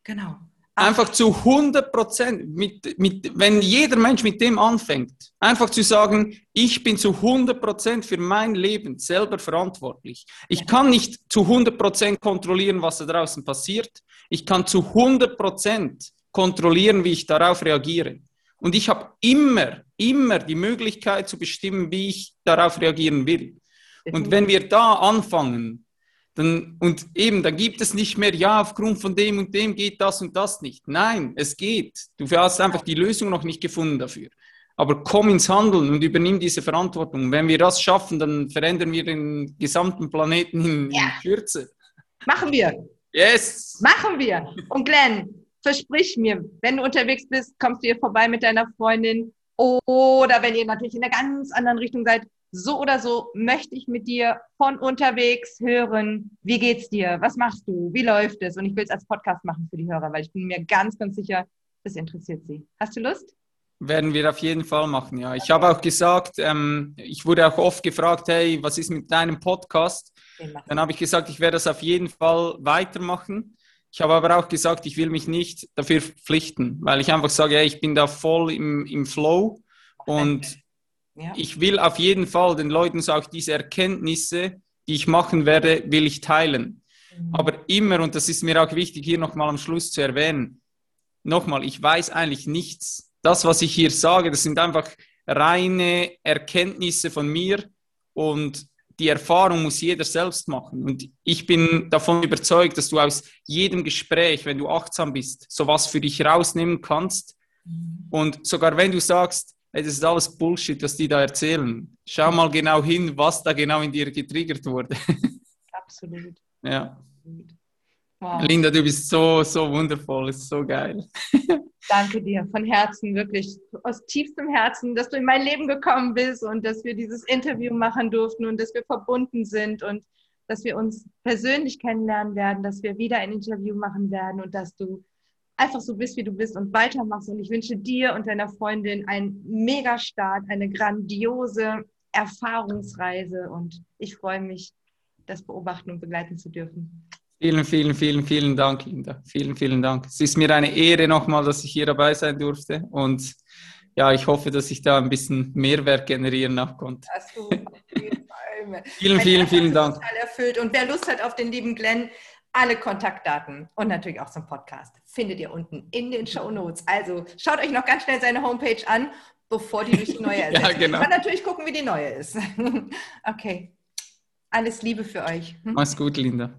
genau. Einfach zu 100 Prozent, mit, mit, wenn jeder Mensch mit dem anfängt, einfach zu sagen, ich bin zu 100 Prozent für mein Leben selber verantwortlich. Ich kann nicht zu 100 Prozent kontrollieren, was da draußen passiert. Ich kann zu 100 Prozent kontrollieren, wie ich darauf reagiere. Und ich habe immer, immer die Möglichkeit zu bestimmen, wie ich darauf reagieren will. Und wenn wir da anfangen, dann, und eben, dann gibt es nicht mehr, ja, aufgrund von dem und dem geht das und das nicht. Nein, es geht. Du hast einfach die Lösung noch nicht gefunden dafür. Aber komm ins Handeln und übernimm diese Verantwortung. Wenn wir das schaffen, dann verändern wir den gesamten Planeten in, ja. in Kürze. Machen wir. Yes. Machen wir. Und Glenn, versprich mir, wenn du unterwegs bist, kommst du hier vorbei mit deiner Freundin. Oder wenn ihr natürlich in einer ganz anderen Richtung seid, so oder so möchte ich mit dir von unterwegs hören, wie geht's dir, was machst du, wie läuft es? Und ich will es als Podcast machen für die Hörer, weil ich bin mir ganz, ganz sicher, das interessiert sie. Hast du Lust? Werden wir auf jeden Fall machen, ja. Ich habe auch gesagt, ähm, ich wurde auch oft gefragt, hey, was ist mit deinem Podcast? Dann habe ich gesagt, ich werde das auf jeden Fall weitermachen. Ich habe aber auch gesagt, ich will mich nicht dafür pflichten, weil ich einfach sage, hey, ich bin da voll im, im Flow und ja. Ich will auf jeden Fall den Leuten so auch diese Erkenntnisse, die ich machen werde, will ich teilen. Mhm. Aber immer, und das ist mir auch wichtig, hier nochmal am Schluss zu erwähnen, nochmal, ich weiß eigentlich nichts. Das, was ich hier sage, das sind einfach reine Erkenntnisse von mir und die Erfahrung muss jeder selbst machen. Und ich bin davon überzeugt, dass du aus jedem Gespräch, wenn du achtsam bist, sowas für dich rausnehmen kannst Und sogar wenn du sagst, hey, das ist alles Bullshit, was die da erzählen, schau mal genau hin, was da genau in dir getriggert wurde. [LAUGHS] Absolut. Ja. Wow. Linda, du bist so, so wundervoll, ist so geil. [LAUGHS] Danke dir von Herzen, wirklich aus tiefstem Herzen, dass du in mein Leben gekommen bist und dass wir dieses Interview machen durften und dass wir verbunden sind und dass wir uns persönlich kennenlernen werden, dass wir wieder ein Interview machen werden und dass du einfach so bist, wie du bist und weitermachst. Und ich wünsche dir und deiner Freundin einen Megastart, eine grandiose Erfahrungsreise und ich freue mich, das beobachten und begleiten zu dürfen. Vielen, vielen, vielen, vielen Dank, Linda. Vielen, vielen Dank. Es ist mir eine Ehre nochmal, dass ich hier dabei sein durfte. Und ja, ich hoffe, dass ich da ein bisschen Mehrwert generieren konnte. Hast du vielen, vielen, vielen Dank. Erfüllt. Und wer Lust hat auf den lieben Glenn, alle Kontaktdaten und natürlich auch zum Podcast findet ihr unten in den Show Notes. Also schaut euch noch ganz schnell seine Homepage an, bevor die durch die neue [LAUGHS] ersetzt. ja, genau. Und natürlich gucken, wie die neue ist. [LAUGHS] okay. Alles Liebe für euch. Mach's gut, Linda.